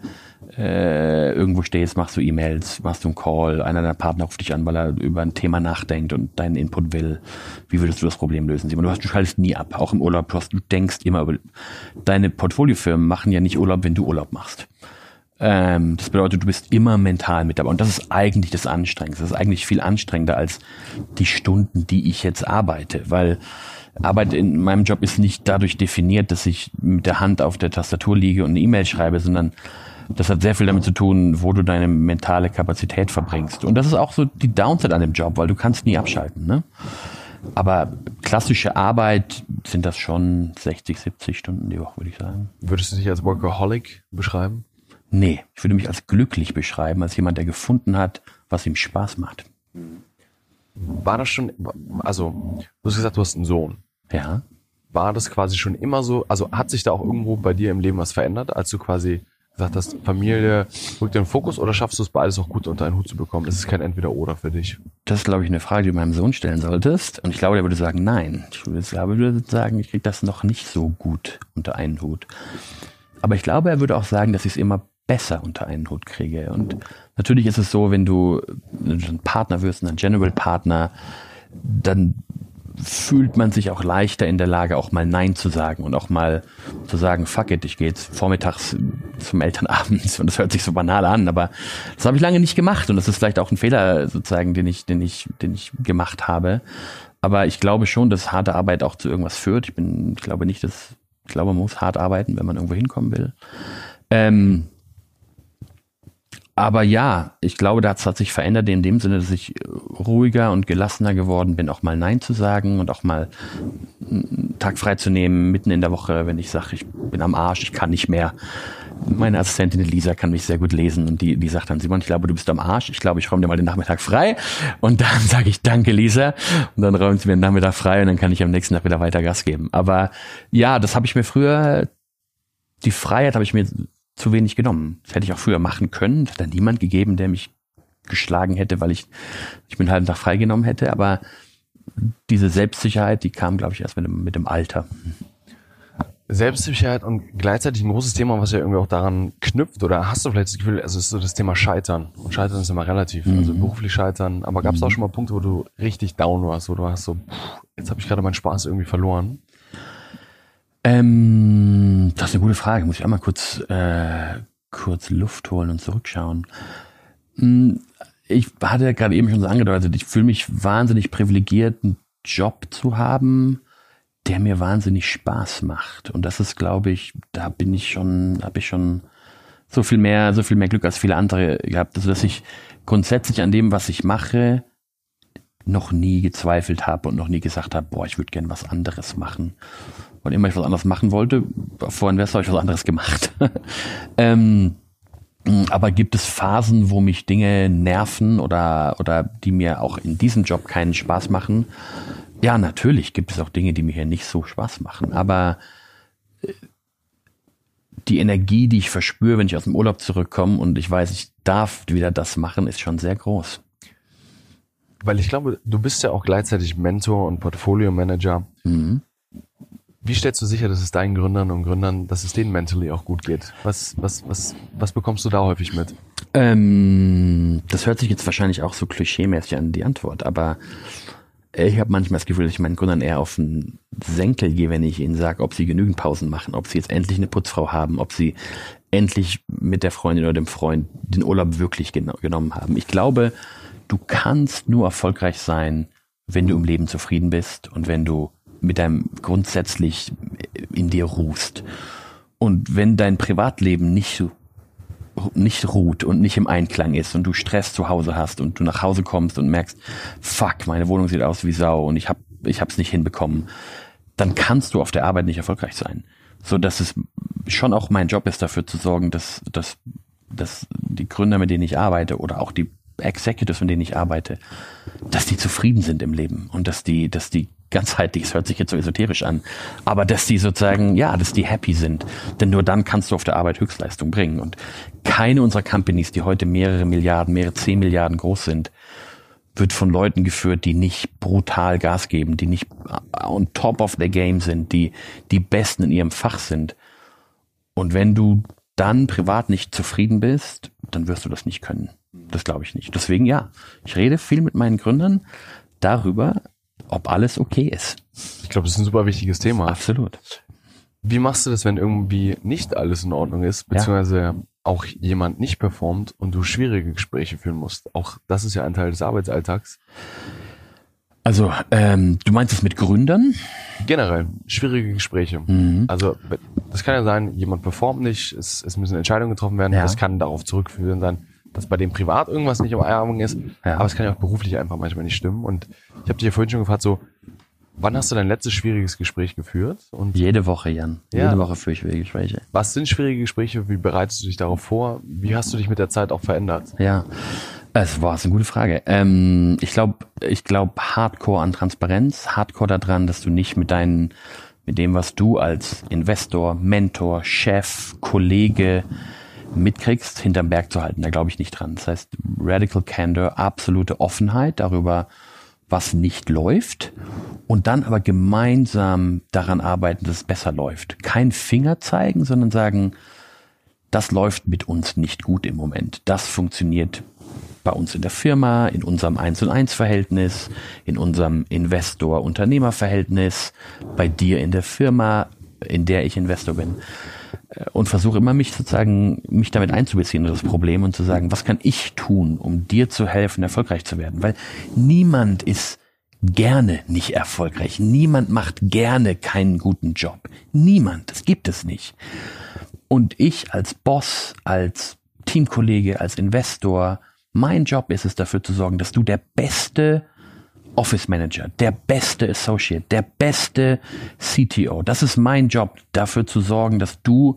äh, irgendwo stehst, machst du E-Mails, machst du einen Call, einer deiner Partner ruft dich an, weil er über ein Thema nachdenkt und deinen Input will. Wie würdest du das Problem lösen? Simon, du, hast, du schaltest nie ab, auch im Urlaub. Du, du denkst immer über... Deine Portfoliofirmen machen ja nicht Urlaub, wenn du Urlaub machst. Ähm, das bedeutet, du bist immer mental mit dabei. Und das ist eigentlich das Anstrengendste. Das ist eigentlich viel anstrengender als die Stunden, die ich jetzt arbeite. Weil Arbeit in meinem Job ist nicht dadurch definiert, dass ich mit der Hand auf der Tastatur liege und eine E-Mail schreibe, sondern das hat sehr viel damit zu tun, wo du deine mentale Kapazität verbringst. Und das ist auch so die Downside an dem Job, weil du kannst nie abschalten. Ne? Aber klassische Arbeit sind das schon 60, 70 Stunden die Woche, würde ich sagen. Würdest du dich als Workaholic beschreiben? Nee, ich würde mich als glücklich beschreiben, als jemand, der gefunden hat, was ihm Spaß macht. War das schon, also, du hast gesagt, du hast einen Sohn. Ja. War das quasi schon immer so, also hat sich da auch irgendwo bei dir im Leben was verändert, als du quasi gesagt hast, Familie rückt den Fokus oder schaffst du es beides auch gut unter einen Hut zu bekommen? Es ist kein Entweder-Oder für dich. Das ist, glaube ich, eine Frage, die du meinem Sohn stellen solltest. Und ich glaube, der würde sagen, nein. Ich würde, würde sagen, ich kriege das noch nicht so gut unter einen Hut. Aber ich glaube, er würde auch sagen, dass ich es immer besser unter einen Hut kriege. Und natürlich ist es so, wenn du ein Partner wirst, ein General Partner, dann fühlt man sich auch leichter in der Lage, auch mal Nein zu sagen und auch mal zu sagen, fuck it, ich gehe jetzt vormittags zum Elternabend und das hört sich so banal an, aber das habe ich lange nicht gemacht und das ist vielleicht auch ein Fehler sozusagen, den ich, den ich, den ich gemacht habe. Aber ich glaube schon, dass harte Arbeit auch zu irgendwas führt. Ich bin, ich glaube nicht, dass, ich glaube, man muss hart arbeiten, wenn man irgendwo hinkommen will. Ähm, aber ja, ich glaube, das hat sich verändert in dem Sinne, dass ich ruhiger und gelassener geworden bin, auch mal Nein zu sagen und auch mal einen Tag frei zu nehmen, mitten in der Woche, wenn ich sage, ich bin am Arsch, ich kann nicht mehr. Meine Assistentin Lisa kann mich sehr gut lesen und die, die sagt dann, Simon, ich glaube, du bist am Arsch, ich glaube, ich räume dir mal den Nachmittag frei. Und dann sage ich, danke Lisa. Und dann räumt sie mir den Nachmittag frei und dann kann ich am nächsten Tag wieder weiter Gas geben. Aber ja, das habe ich mir früher, die Freiheit habe ich mir zu wenig genommen. Das hätte ich auch früher machen können. Es hat dann niemand gegeben, der mich geschlagen hätte, weil ich, ich mir einen halben Tag freigenommen hätte. Aber diese Selbstsicherheit, die kam, glaube ich, erst mit dem, mit dem Alter. Selbstsicherheit und gleichzeitig ein großes Thema, was ja irgendwie auch daran knüpft, oder hast du vielleicht das Gefühl, also es ist so das Thema Scheitern. Und Scheitern ist immer relativ, mhm. also beruflich scheitern. Aber gab es auch schon mal Punkte, wo du richtig down warst, wo du hast so, pff, jetzt habe ich gerade meinen Spaß irgendwie verloren? Ähm, das ist eine gute Frage. Muss ich einmal kurz, äh, kurz Luft holen und zurückschauen. Hm, ich hatte gerade eben schon so angedeutet, ich fühle mich wahnsinnig privilegiert, einen Job zu haben, der mir wahnsinnig Spaß macht. Und das ist, glaube ich, da bin ich schon, habe ich schon so viel mehr, so viel mehr Glück als viele andere gehabt, also dass ich grundsätzlich an dem, was ich mache, noch nie gezweifelt habe und noch nie gesagt habe, boah, ich würde gern was anderes machen. Und immer ich was anderes machen wollte, vorhin wäre es ich was anderes gemacht. ähm, aber gibt es Phasen, wo mich Dinge nerven oder, oder die mir auch in diesem Job keinen Spaß machen? Ja, natürlich gibt es auch Dinge, die mir hier nicht so Spaß machen. Aber äh, die Energie, die ich verspüre, wenn ich aus dem Urlaub zurückkomme und ich weiß, ich darf wieder das machen, ist schon sehr groß. Weil ich glaube, du bist ja auch gleichzeitig Mentor und Portfolio-Manager. Mhm. Wie stellst du sicher, dass es deinen Gründern und Gründern, dass es denen mentally auch gut geht? Was, was, was, was bekommst du da häufig mit? Ähm, das hört sich jetzt wahrscheinlich auch so klischeemäßig an, die Antwort, aber ich habe manchmal das Gefühl, dass ich meinen Gründern eher auf den Senkel gehe, wenn ich ihnen sage, ob sie genügend Pausen machen, ob sie jetzt endlich eine Putzfrau haben, ob sie endlich mit der Freundin oder dem Freund den Urlaub wirklich gen genommen haben. Ich glaube, du kannst nur erfolgreich sein, wenn du im Leben zufrieden bist und wenn du mit deinem grundsätzlich in dir ruhst. Und wenn dein Privatleben nicht nicht ruht und nicht im Einklang ist und du Stress zu Hause hast und du nach Hause kommst und merkst, fuck, meine Wohnung sieht aus wie Sau und ich hab ich hab's nicht hinbekommen, dann kannst du auf der Arbeit nicht erfolgreich sein. So dass es schon auch mein Job ist, dafür zu sorgen, dass, dass, dass die Gründer, mit denen ich arbeite oder auch die Executives, mit denen ich arbeite, dass die zufrieden sind im Leben und dass die, dass die ganzheitlich, es hört sich jetzt so esoterisch an, aber dass die sozusagen, ja, dass die happy sind. Denn nur dann kannst du auf der Arbeit Höchstleistung bringen. Und keine unserer Companies, die heute mehrere Milliarden, mehrere zehn Milliarden groß sind, wird von Leuten geführt, die nicht brutal Gas geben, die nicht on top of the game sind, die die Besten in ihrem Fach sind. Und wenn du dann privat nicht zufrieden bist, dann wirst du das nicht können. Das glaube ich nicht. Deswegen ja, ich rede viel mit meinen Gründern darüber, ob alles okay ist. Ich glaube, das ist ein super wichtiges Thema. Absolut. Wie machst du das, wenn irgendwie nicht alles in Ordnung ist, beziehungsweise ja. auch jemand nicht performt und du schwierige Gespräche führen musst? Auch das ist ja ein Teil des Arbeitsalltags. Also, ähm, du meinst es mit Gründern? Generell, schwierige Gespräche. Mhm. Also, das kann ja sein, jemand performt nicht, es, es müssen Entscheidungen getroffen werden, ja. das kann darauf zurückführen sein, dass bei dem privat irgendwas nicht im Eierung ist, ja. aber es kann ja auch beruflich einfach manchmal nicht stimmen. Und ich habe dich ja vorhin schon gefragt, so, wann hast du dein letztes schwieriges Gespräch geführt? Und Jede Woche, Jan. Ja. Jede Woche führe ich schwierige Gespräche. Was sind schwierige Gespräche? Wie bereitest du dich darauf vor? Wie hast du dich mit der Zeit auch verändert? Ja, es war eine gute Frage. Ähm, ich glaube, ich glaube Hardcore an Transparenz, Hardcore daran, dass du nicht mit deinen, mit dem, was du als Investor, Mentor, Chef, Kollege mitkriegst, hinterm Berg zu halten. Da glaube ich nicht dran. Das heißt, Radical Candor, absolute Offenheit darüber, was nicht läuft und dann aber gemeinsam daran arbeiten, dass es besser läuft. Kein Finger zeigen, sondern sagen, das läuft mit uns nicht gut im Moment. Das funktioniert bei uns in der Firma, in unserem 1 und 1 Verhältnis, in unserem Investor-Unternehmer-Verhältnis, bei dir in der Firma, in der ich Investor bin und versuche immer mich sozusagen, mich damit einzubeziehen in das Problem und zu sagen, was kann ich tun, um dir zu helfen, erfolgreich zu werden? Weil niemand ist gerne nicht erfolgreich. Niemand macht gerne keinen guten Job. Niemand. Das gibt es nicht. Und ich als Boss, als Teamkollege, als Investor, mein Job ist es dafür zu sorgen, dass du der beste Office Manager, der beste Associate, der beste CTO. Das ist mein Job, dafür zu sorgen, dass du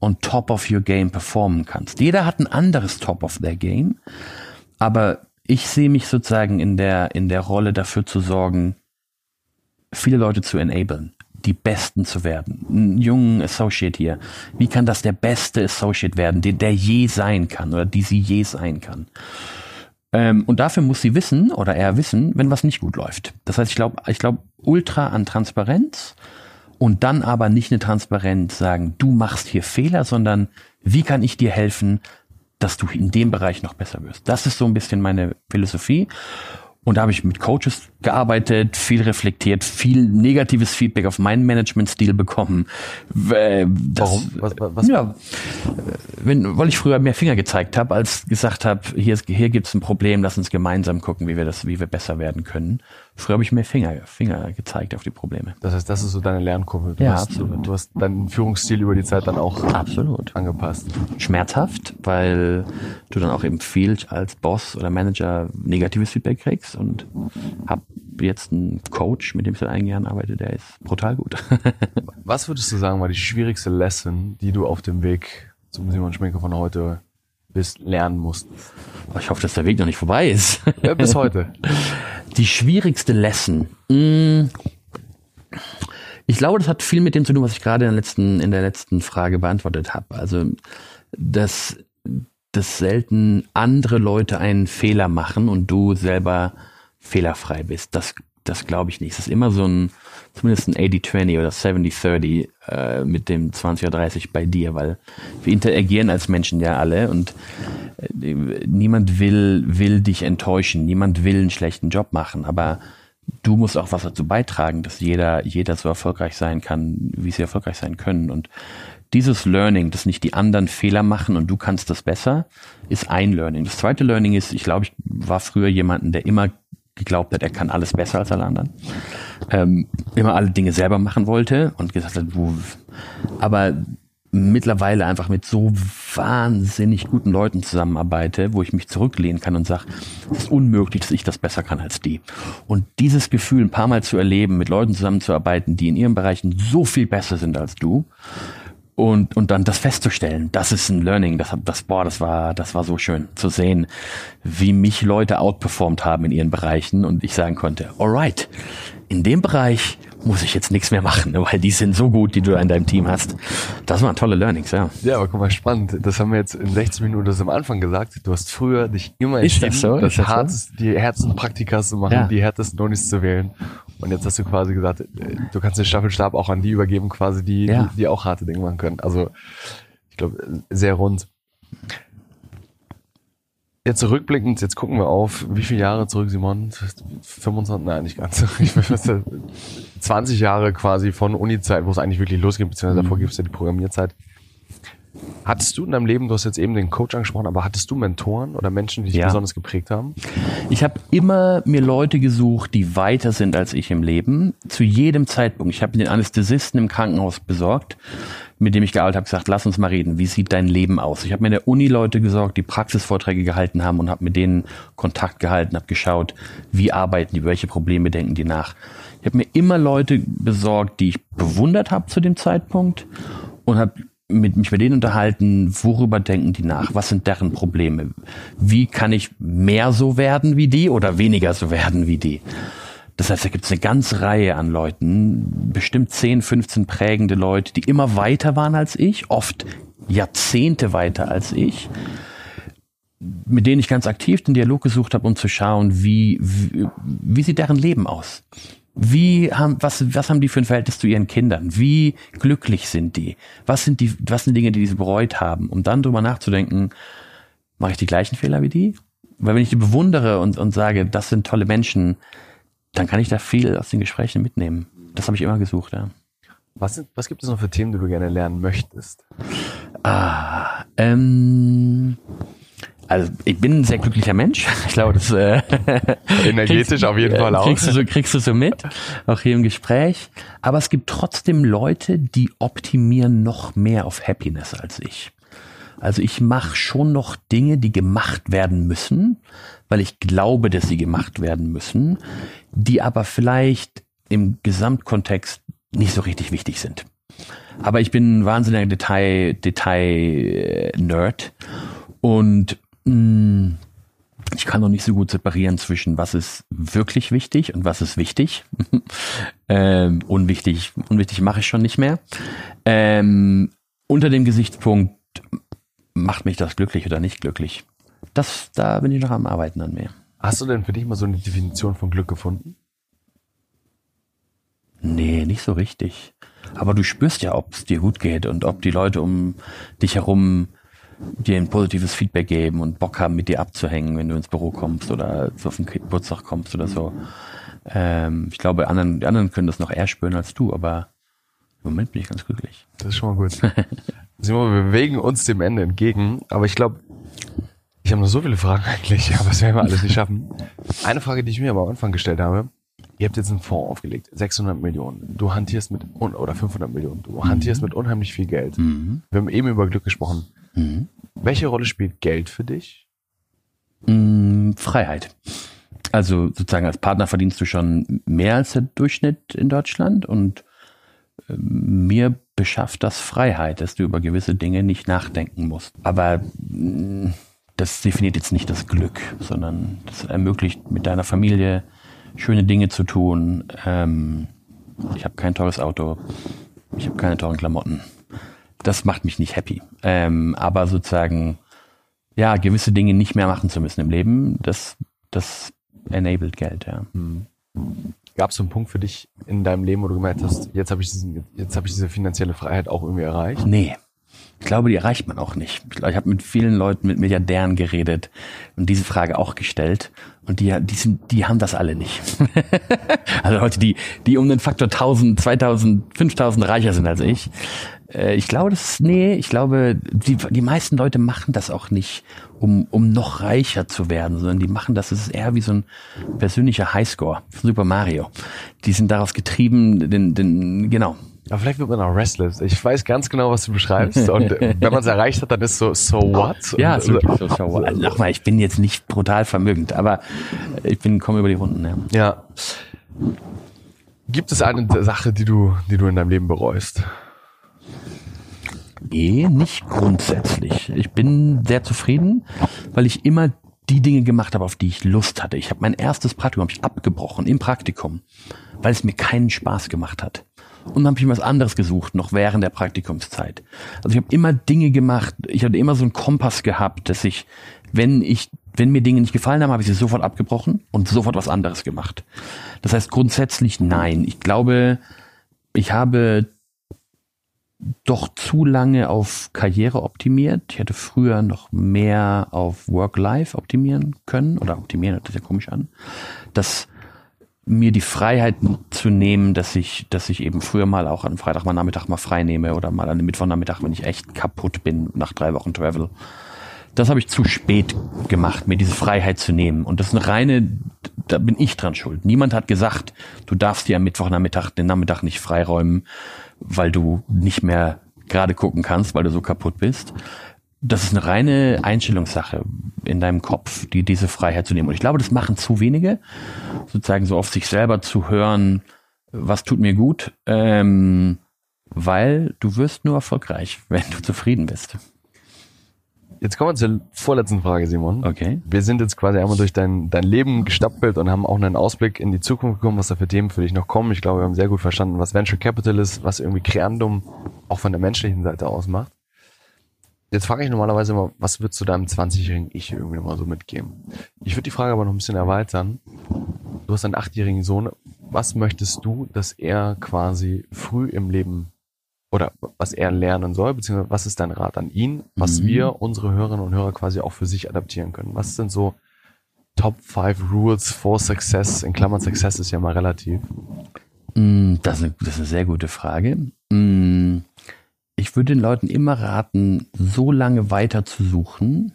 on top of your game performen kannst. Jeder hat ein anderes top of their game, aber ich sehe mich sozusagen in der, in der Rolle dafür zu sorgen, viele Leute zu enablen, die Besten zu werden. Einen jungen Associate hier. Wie kann das der beste Associate werden, der, der je sein kann oder die sie je sein kann? Ähm, und dafür muss sie wissen oder er wissen, wenn was nicht gut läuft. Das heißt, ich glaube, ich glaube ultra an Transparenz und dann aber nicht eine Transparenz sagen, du machst hier Fehler, sondern wie kann ich dir helfen, dass du in dem Bereich noch besser wirst. Das ist so ein bisschen meine Philosophie. Und da habe ich mit Coaches gearbeitet, viel reflektiert, viel negatives Feedback auf meinen Managementstil bekommen. Das, Warum? Was, was? Ja, wenn, weil ich früher mehr Finger gezeigt habe, als gesagt habe, hier, hier gibt es ein Problem, lass uns gemeinsam gucken, wie wir das, wie wir besser werden können. Früher habe ich mehr Finger, Finger gezeigt auf die Probleme. Das heißt, das ist so deine Lernkurve. Du ja, hast, absolut. Du hast deinen Führungsstil über die Zeit dann auch absolut. angepasst. Schmerzhaft, weil du dann auch eben viel als Boss oder Manager negatives Feedback kriegst und habe jetzt einen Coach, mit dem ich seit einigen Jahren arbeite, der ist brutal gut. Was würdest du sagen, war die schwierigste Lesson, die du auf dem Weg zum Simon Schminker von heute bis lernen musst? Ich hoffe, dass der Weg noch nicht vorbei ist. Ja, bis heute. Die schwierigste Lesson. Hm. Ich glaube, das hat viel mit dem zu tun, was ich gerade in der letzten, in der letzten Frage beantwortet habe. Also, dass, dass selten andere Leute einen Fehler machen und du selber fehlerfrei bist. Das, das glaube ich nicht. Es ist immer so ein, zumindest ein 80-20 oder 70-30 äh, mit dem 20 oder 30 bei dir, weil wir interagieren als Menschen ja alle und äh, niemand will, will dich enttäuschen, niemand will einen schlechten Job machen, aber du musst auch was dazu beitragen, dass jeder, jeder so erfolgreich sein kann, wie sie erfolgreich sein können. Und dieses Learning, dass nicht die anderen Fehler machen und du kannst das besser, ist ein Learning. Das zweite Learning ist, ich glaube, ich war früher jemanden, der immer geglaubt hat, er kann alles besser als alle anderen. Ähm, immer alle Dinge selber machen wollte und gesagt hat, wo, aber mittlerweile einfach mit so wahnsinnig guten Leuten zusammenarbeite, wo ich mich zurücklehnen kann und sage, es ist unmöglich, dass ich das besser kann als die. Und dieses Gefühl ein paar Mal zu erleben, mit Leuten zusammenzuarbeiten, die in ihren Bereichen so viel besser sind als du, und, und dann das festzustellen, das ist ein Learning, das, das, boah, das war, das war so schön zu sehen, wie mich Leute outperformt haben in ihren Bereichen und ich sagen konnte, alright, in dem Bereich muss ich jetzt nichts mehr machen, weil die sind so gut, die du in deinem Team hast. Das waren tolle Learnings, ja. Ja, aber guck mal, spannend. Das haben wir jetzt in 60 Minuten das am Anfang gesagt. Du hast früher dich immer entschieden, das, so? das, das Hartz, die härtesten Praktika zu machen, ja. die härtesten Donis zu wählen. Und jetzt hast du quasi gesagt, äh, du kannst den Staffelstab auch an die übergeben, quasi die, ja. die, die auch harte Dinge machen können. Also ich glaube, sehr rund. Jetzt zurückblickend, jetzt gucken wir auf, wie viele Jahre zurück, Simon? 25, nein, nicht ganz. Ich weiß, 20 Jahre quasi von Uni-Zeit, wo es eigentlich wirklich losgeht, beziehungsweise davor mhm. gibt es ja die Programmierzeit. Hattest du in deinem Leben, du hast jetzt eben den Coach angesprochen, aber hattest du Mentoren oder Menschen, die dich ja. besonders geprägt haben? Ich habe immer mir Leute gesucht, die weiter sind als ich im Leben, zu jedem Zeitpunkt. Ich habe den Anästhesisten im Krankenhaus besorgt mit dem ich gearbeitet habe, gesagt, lass uns mal reden, wie sieht dein Leben aus? Ich habe mir in der Uni Leute gesorgt, die Praxisvorträge gehalten haben und habe mit denen Kontakt gehalten, habe geschaut, wie arbeiten die, welche Probleme denken die nach. Ich habe mir immer Leute besorgt, die ich bewundert habe zu dem Zeitpunkt und habe mit mich mit denen unterhalten, worüber denken die nach, was sind deren Probleme, wie kann ich mehr so werden wie die oder weniger so werden wie die. Das heißt, da gibt es eine ganze Reihe an Leuten, bestimmt 10, 15 prägende Leute, die immer weiter waren als ich, oft Jahrzehnte weiter als ich, mit denen ich ganz aktiv den Dialog gesucht habe, um zu schauen, wie, wie, wie sieht deren Leben aus? Wie haben, was, was haben die für ein Verhältnis zu ihren Kindern? Wie glücklich sind die? Was sind die, was sind Dinge, die sie bereut haben? Um dann drüber nachzudenken, mache ich die gleichen Fehler wie die? Weil wenn ich die bewundere und, und sage, das sind tolle Menschen, dann kann ich da viel aus den Gesprächen mitnehmen. Das habe ich immer gesucht, ja. Was, sind, was gibt es noch für Themen, die du gerne lernen möchtest? Ah, ähm, also ich bin ein sehr glücklicher Mensch. Ich glaube, das äh, energetisch auf jeden Fall auch. Kriegst du, so, kriegst du so mit, auch hier im Gespräch. Aber es gibt trotzdem Leute, die optimieren noch mehr auf Happiness als ich. Also ich mache schon noch Dinge, die gemacht werden müssen, weil ich glaube, dass sie gemacht werden müssen, die aber vielleicht im Gesamtkontext nicht so richtig wichtig sind. Aber ich bin ein wahnsinniger Detail, Detail-Nerd und ich kann noch nicht so gut separieren zwischen was ist wirklich wichtig und was ist wichtig. ähm, unwichtig, unwichtig mache ich schon nicht mehr. Ähm, unter dem Gesichtspunkt macht mich das glücklich oder nicht glücklich? Das, da bin ich noch am Arbeiten an mir. Hast du denn für dich mal so eine Definition von Glück gefunden? Nee, nicht so richtig. Aber du spürst ja, ob es dir gut geht und ob die Leute um dich herum dir ein positives Feedback geben und Bock haben, mit dir abzuhängen, wenn du ins Büro kommst oder auf den Geburtstag kommst oder so. Ähm, ich glaube, anderen, die anderen können das noch eher spüren als du, aber im Moment bin ich ganz glücklich. Das ist schon mal gut. Simon, wir bewegen uns dem Ende entgegen, aber ich glaube, ich habe noch so viele Fragen eigentlich, aber das werden wir alles nicht schaffen. Eine Frage, die ich mir aber am Anfang gestellt habe, ihr habt jetzt einen Fonds aufgelegt, 600 Millionen. Du hantierst mit, oder 500 Millionen, du hantierst mhm. mit unheimlich viel Geld. Mhm. Wir haben eben über Glück gesprochen. Mhm. Welche Rolle spielt Geld für dich? Mm, Freiheit. Also sozusagen als Partner verdienst du schon mehr als der Durchschnitt in Deutschland und mir beschafft das Freiheit, dass du über gewisse Dinge nicht nachdenken musst. Aber mm, das definiert jetzt nicht das Glück, sondern das ermöglicht mit deiner Familie schöne Dinge zu tun, ähm, ich habe kein teures Auto, ich habe keine teuren Klamotten. Das macht mich nicht happy. Ähm, aber sozusagen, ja, gewisse Dinge nicht mehr machen zu müssen im Leben, das, das enabled Geld, ja. Hm. Gab es so einen Punkt für dich in deinem Leben, wo du gemerkt hast, jetzt habe ich, diesen, jetzt hab ich diese finanzielle Freiheit auch irgendwie erreicht? Nee. Ich glaube, die erreicht man auch nicht. Ich, ich habe mit vielen Leuten, mit Milliardären geredet und diese Frage auch gestellt. Und die, die, sind, die haben das alle nicht. also Leute, die, die um den Faktor 1000, 2000, 5000 reicher sind als ich. Äh, ich glaube, das, nee, ich glaube, die, die meisten Leute machen das auch nicht, um, um noch reicher zu werden, sondern die machen das, das ist eher wie so ein persönlicher Highscore von Super Mario. Die sind daraus getrieben, den, den, genau, aber vielleicht wird man auch restless. Ich weiß ganz genau, was du beschreibst. Und wenn man es erreicht hat, dann ist so, so what? Ja, so, so, so what. Also nochmal, ich bin jetzt nicht brutal vermögend, aber ich bin, komme über die Runden. Ja. ja. Gibt es eine Sache, die du, die du in deinem Leben bereust? Nee, nicht grundsätzlich. Ich bin sehr zufrieden, weil ich immer die Dinge gemacht habe, auf die ich Lust hatte. Ich habe mein erstes Praktikum ich abgebrochen im Praktikum, weil es mir keinen Spaß gemacht hat und dann habe ich mir was anderes gesucht, noch während der Praktikumszeit. Also ich habe immer Dinge gemacht, ich hatte immer so einen Kompass gehabt, dass ich, wenn ich, wenn mir Dinge nicht gefallen haben, habe ich sie sofort abgebrochen und sofort was anderes gemacht. Das heißt grundsätzlich nein. Ich glaube, ich habe doch zu lange auf Karriere optimiert. Ich hätte früher noch mehr auf Work-Life optimieren können oder optimieren hört sich ja komisch an. Das mir die Freiheit zu nehmen, dass ich, dass ich eben früher mal auch an Freitag mal Nachmittag mal frei nehme oder mal an dem Mittwochnachmittag, wenn ich echt kaputt bin nach drei Wochen Travel. Das habe ich zu spät gemacht, mir diese Freiheit zu nehmen. Und das ist eine reine, da bin ich dran schuld. Niemand hat gesagt, du darfst dir am Mittwochnachmittag den Nachmittag nicht freiräumen, weil du nicht mehr gerade gucken kannst, weil du so kaputt bist das ist eine reine Einstellungssache in deinem Kopf, die diese Freiheit zu nehmen. Und ich glaube, das machen zu wenige, sozusagen so auf sich selber zu hören, was tut mir gut, ähm, weil du wirst nur erfolgreich, wenn du zufrieden bist. Jetzt kommen wir zur vorletzten Frage, Simon. Okay. Wir sind jetzt quasi einmal durch dein, dein Leben gestapelt und haben auch einen Ausblick in die Zukunft bekommen, was da für Themen für dich noch kommen. Ich glaube, wir haben sehr gut verstanden, was Venture Capital ist, was irgendwie Creandum auch von der menschlichen Seite aus macht. Jetzt frage ich normalerweise immer, was würdest du deinem 20-jährigen Ich irgendwie mal so mitgeben? Ich würde die Frage aber noch ein bisschen erweitern. Du hast einen achtjährigen Sohn. Was möchtest du, dass er quasi früh im Leben oder was er lernen soll, beziehungsweise was ist dein Rat an ihn, was mhm. wir, unsere Hörerinnen und Hörer quasi auch für sich adaptieren können? Was sind so Top 5 Rules for Success? In Klammern Success ist ja mal relativ. Mm, das ist eine, das ist eine sehr gute Frage. Mm, ich würde den Leuten immer raten, so lange weiter zu suchen,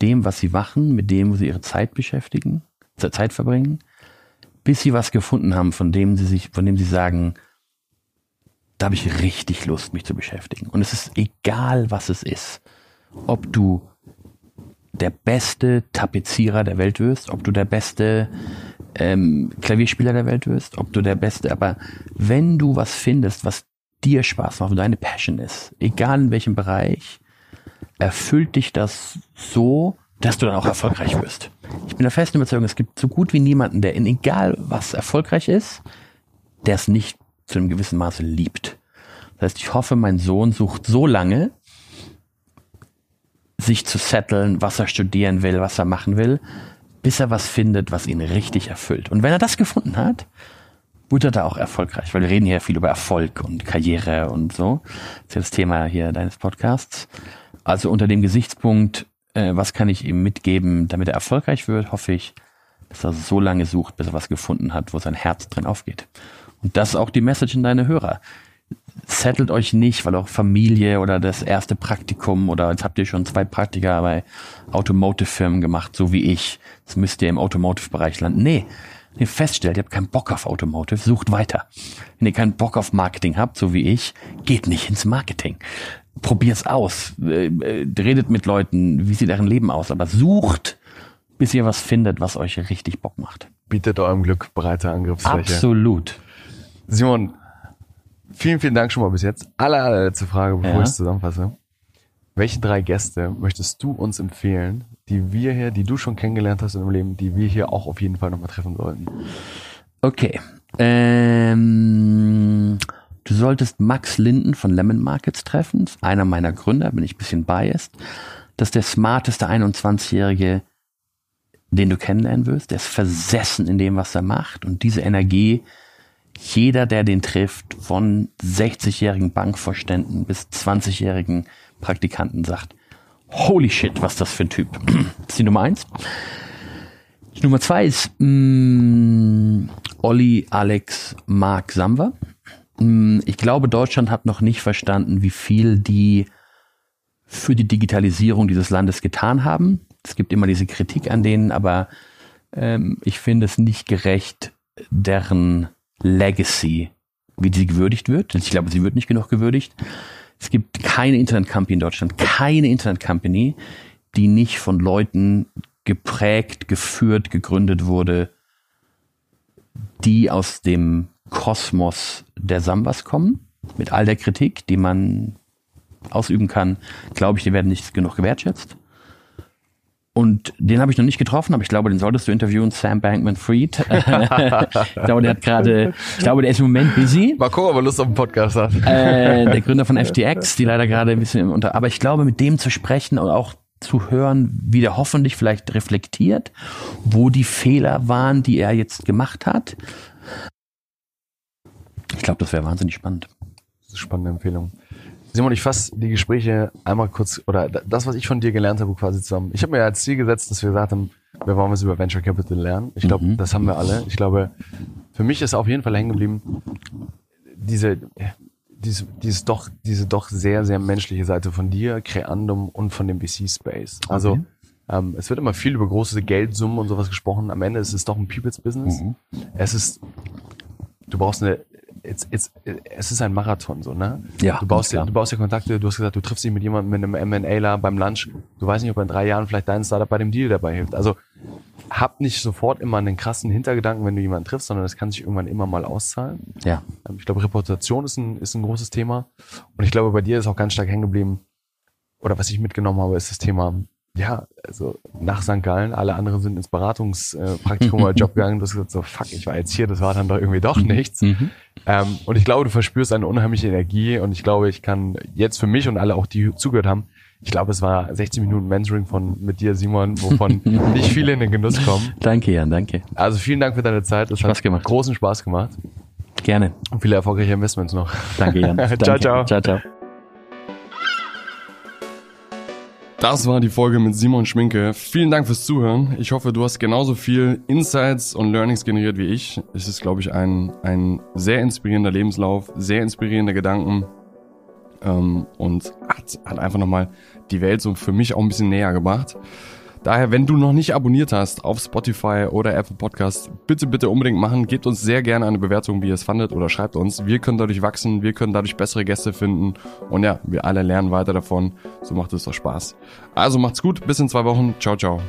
dem, was sie machen, mit dem, wo sie ihre Zeit beschäftigen, Zeit verbringen, bis sie was gefunden haben, von dem sie sich, von dem sie sagen, da habe ich richtig Lust, mich zu beschäftigen. Und es ist egal, was es ist. Ob du der beste Tapezierer der Welt wirst, ob du der beste ähm, Klavierspieler der Welt wirst, ob du der beste, aber wenn du was findest, was dir Spaß macht, wo deine Passion ist, egal in welchem Bereich, erfüllt dich das so, dass du dann auch erfolgreich wirst. Ich bin der festen Überzeugung, es gibt so gut wie niemanden, der in egal was erfolgreich ist, der es nicht zu einem gewissen Maße liebt. Das heißt, ich hoffe, mein Sohn sucht so lange, sich zu setteln, was er studieren will, was er machen will, bis er was findet, was ihn richtig erfüllt. Und wenn er das gefunden hat, wurde da auch erfolgreich, weil wir reden hier viel über Erfolg und Karriere und so. Das ist ja das Thema hier deines Podcasts. Also unter dem Gesichtspunkt, äh, was kann ich ihm mitgeben, damit er erfolgreich wird, hoffe ich, dass er so lange sucht, bis er was gefunden hat, wo sein Herz drin aufgeht. Und das ist auch die Message in deine Hörer. Settelt euch nicht, weil auch Familie oder das erste Praktikum oder jetzt habt ihr schon zwei Praktika bei Automotive-Firmen gemacht, so wie ich. Jetzt müsst ihr im Automotive-Bereich landen. Nee, wenn ihr feststellt, ihr habt keinen Bock auf Automotive, sucht weiter. Wenn ihr keinen Bock auf Marketing habt, so wie ich, geht nicht ins Marketing. Probiert's aus. Äh, äh, redet mit Leuten, wie sieht deren Leben aus, aber sucht, bis ihr was findet, was euch richtig Bock macht. Bietet eurem Glück breite Angriffsfläche. Absolut. Simon, vielen, vielen Dank schon mal bis jetzt. Aller, allerletzte Frage, bevor ja. ich es zusammenfasse. Welche drei Gäste möchtest du uns empfehlen, die wir hier, die du schon kennengelernt hast in deinem Leben, die wir hier auch auf jeden Fall nochmal treffen sollten? Okay. Ähm, du solltest Max Linden von Lemon Markets treffen. Einer meiner Gründer, bin ich ein bisschen biased. Das ist der smarteste 21-Jährige, den du kennenlernen wirst. Der ist versessen in dem, was er macht. Und diese Energie, jeder, der den trifft, von 60-jährigen Bankvorständen bis 20-jährigen Praktikanten sagt, holy shit, was das für ein Typ. Das ist die Nummer eins. Die Nummer zwei ist mh, Olli Alex Mark Samwer. Mh, ich glaube, Deutschland hat noch nicht verstanden, wie viel die für die Digitalisierung dieses Landes getan haben. Es gibt immer diese Kritik an denen, aber ähm, ich finde es nicht gerecht, deren Legacy, wie sie gewürdigt wird. Ich glaube, sie wird nicht genug gewürdigt. Es gibt keine Internet-Company in Deutschland, keine Internet-Company, die nicht von Leuten geprägt, geführt, gegründet wurde, die aus dem Kosmos der Sambas kommen, mit all der Kritik, die man ausüben kann, glaube ich, die werden nicht genug gewertschätzt. Und den habe ich noch nicht getroffen, aber ich glaube, den solltest du interviewen, Sam Bankman-Fried. ich glaube, der hat gerade, ich glaube, der ist im Moment busy. Mal gucken, ob er Lust auf einen Podcast hat. Äh, der Gründer von FTX, die leider gerade ein bisschen unter, aber ich glaube, mit dem zu sprechen und auch zu hören, wie der hoffentlich vielleicht reflektiert, wo die Fehler waren, die er jetzt gemacht hat. Ich glaube, das wäre wahnsinnig spannend. Das ist eine spannende Empfehlung. Simon, ich fasse die Gespräche einmal kurz, oder das, was ich von dir gelernt habe, quasi zusammen. Ich habe mir als Ziel gesetzt, dass wir gesagt haben, wir wollen was über Venture Capital lernen. Ich glaube, mhm. das haben wir alle. Ich glaube, für mich ist auf jeden Fall hängen geblieben, diese, diese, dieses doch, diese doch sehr, sehr menschliche Seite von dir, Creandum und von dem VC-Space. Also, okay. ähm, es wird immer viel über große Geldsummen und sowas gesprochen. Am Ende ist es doch ein People's Business. Mhm. Es ist, du brauchst eine it's, it's, es ist ein Marathon, so, ne? Ja. Du baust, dir, du baust dir Kontakte, du hast gesagt, du triffst dich mit jemandem, mit einem M&A-ler beim Lunch. Du weißt nicht, ob in drei Jahren vielleicht dein Startup bei dem Deal dabei hilft. Also, hab nicht sofort immer einen krassen Hintergedanken, wenn du jemanden triffst, sondern das kann sich irgendwann immer mal auszahlen. Ja. Ähm, ich glaube, Reputation ist ein, ist ein großes Thema. Und ich glaube, bei dir ist auch ganz stark hängen geblieben, oder was ich mitgenommen habe, ist das Thema ja, also nach St. Gallen, alle anderen sind ins Beratungspraktikum oder Job gegangen. Du hast gesagt, so fuck, ich war jetzt hier, das war dann doch irgendwie doch mhm. nichts. Ähm, und ich glaube, du verspürst eine unheimliche Energie und ich glaube, ich kann jetzt für mich und alle auch, die zugehört haben, ich glaube, es war 16 Minuten Mentoring von mit dir, Simon, wovon nicht viele in den Genuss kommen. Danke, Jan, danke. Also vielen Dank für deine Zeit. Das Spaß hat gemacht. großen Spaß gemacht. Gerne. Und viele erfolgreiche Investments noch. Danke, Jan. ciao, danke. ciao. Ciao, ciao. Das war die Folge mit Simon Schminke. Vielen Dank fürs Zuhören. Ich hoffe, du hast genauso viel Insights und Learnings generiert wie ich. Es ist, glaube ich, ein, ein sehr inspirierender Lebenslauf, sehr inspirierende Gedanken ähm, und hat, hat einfach nochmal die Welt so für mich auch ein bisschen näher gebracht. Daher, wenn du noch nicht abonniert hast auf Spotify oder Apple Podcast, bitte, bitte unbedingt machen. Gebt uns sehr gerne eine Bewertung, wie ihr es fandet oder schreibt uns. Wir können dadurch wachsen, wir können dadurch bessere Gäste finden und ja, wir alle lernen weiter davon. So macht es doch Spaß. Also macht's gut, bis in zwei Wochen. Ciao, ciao.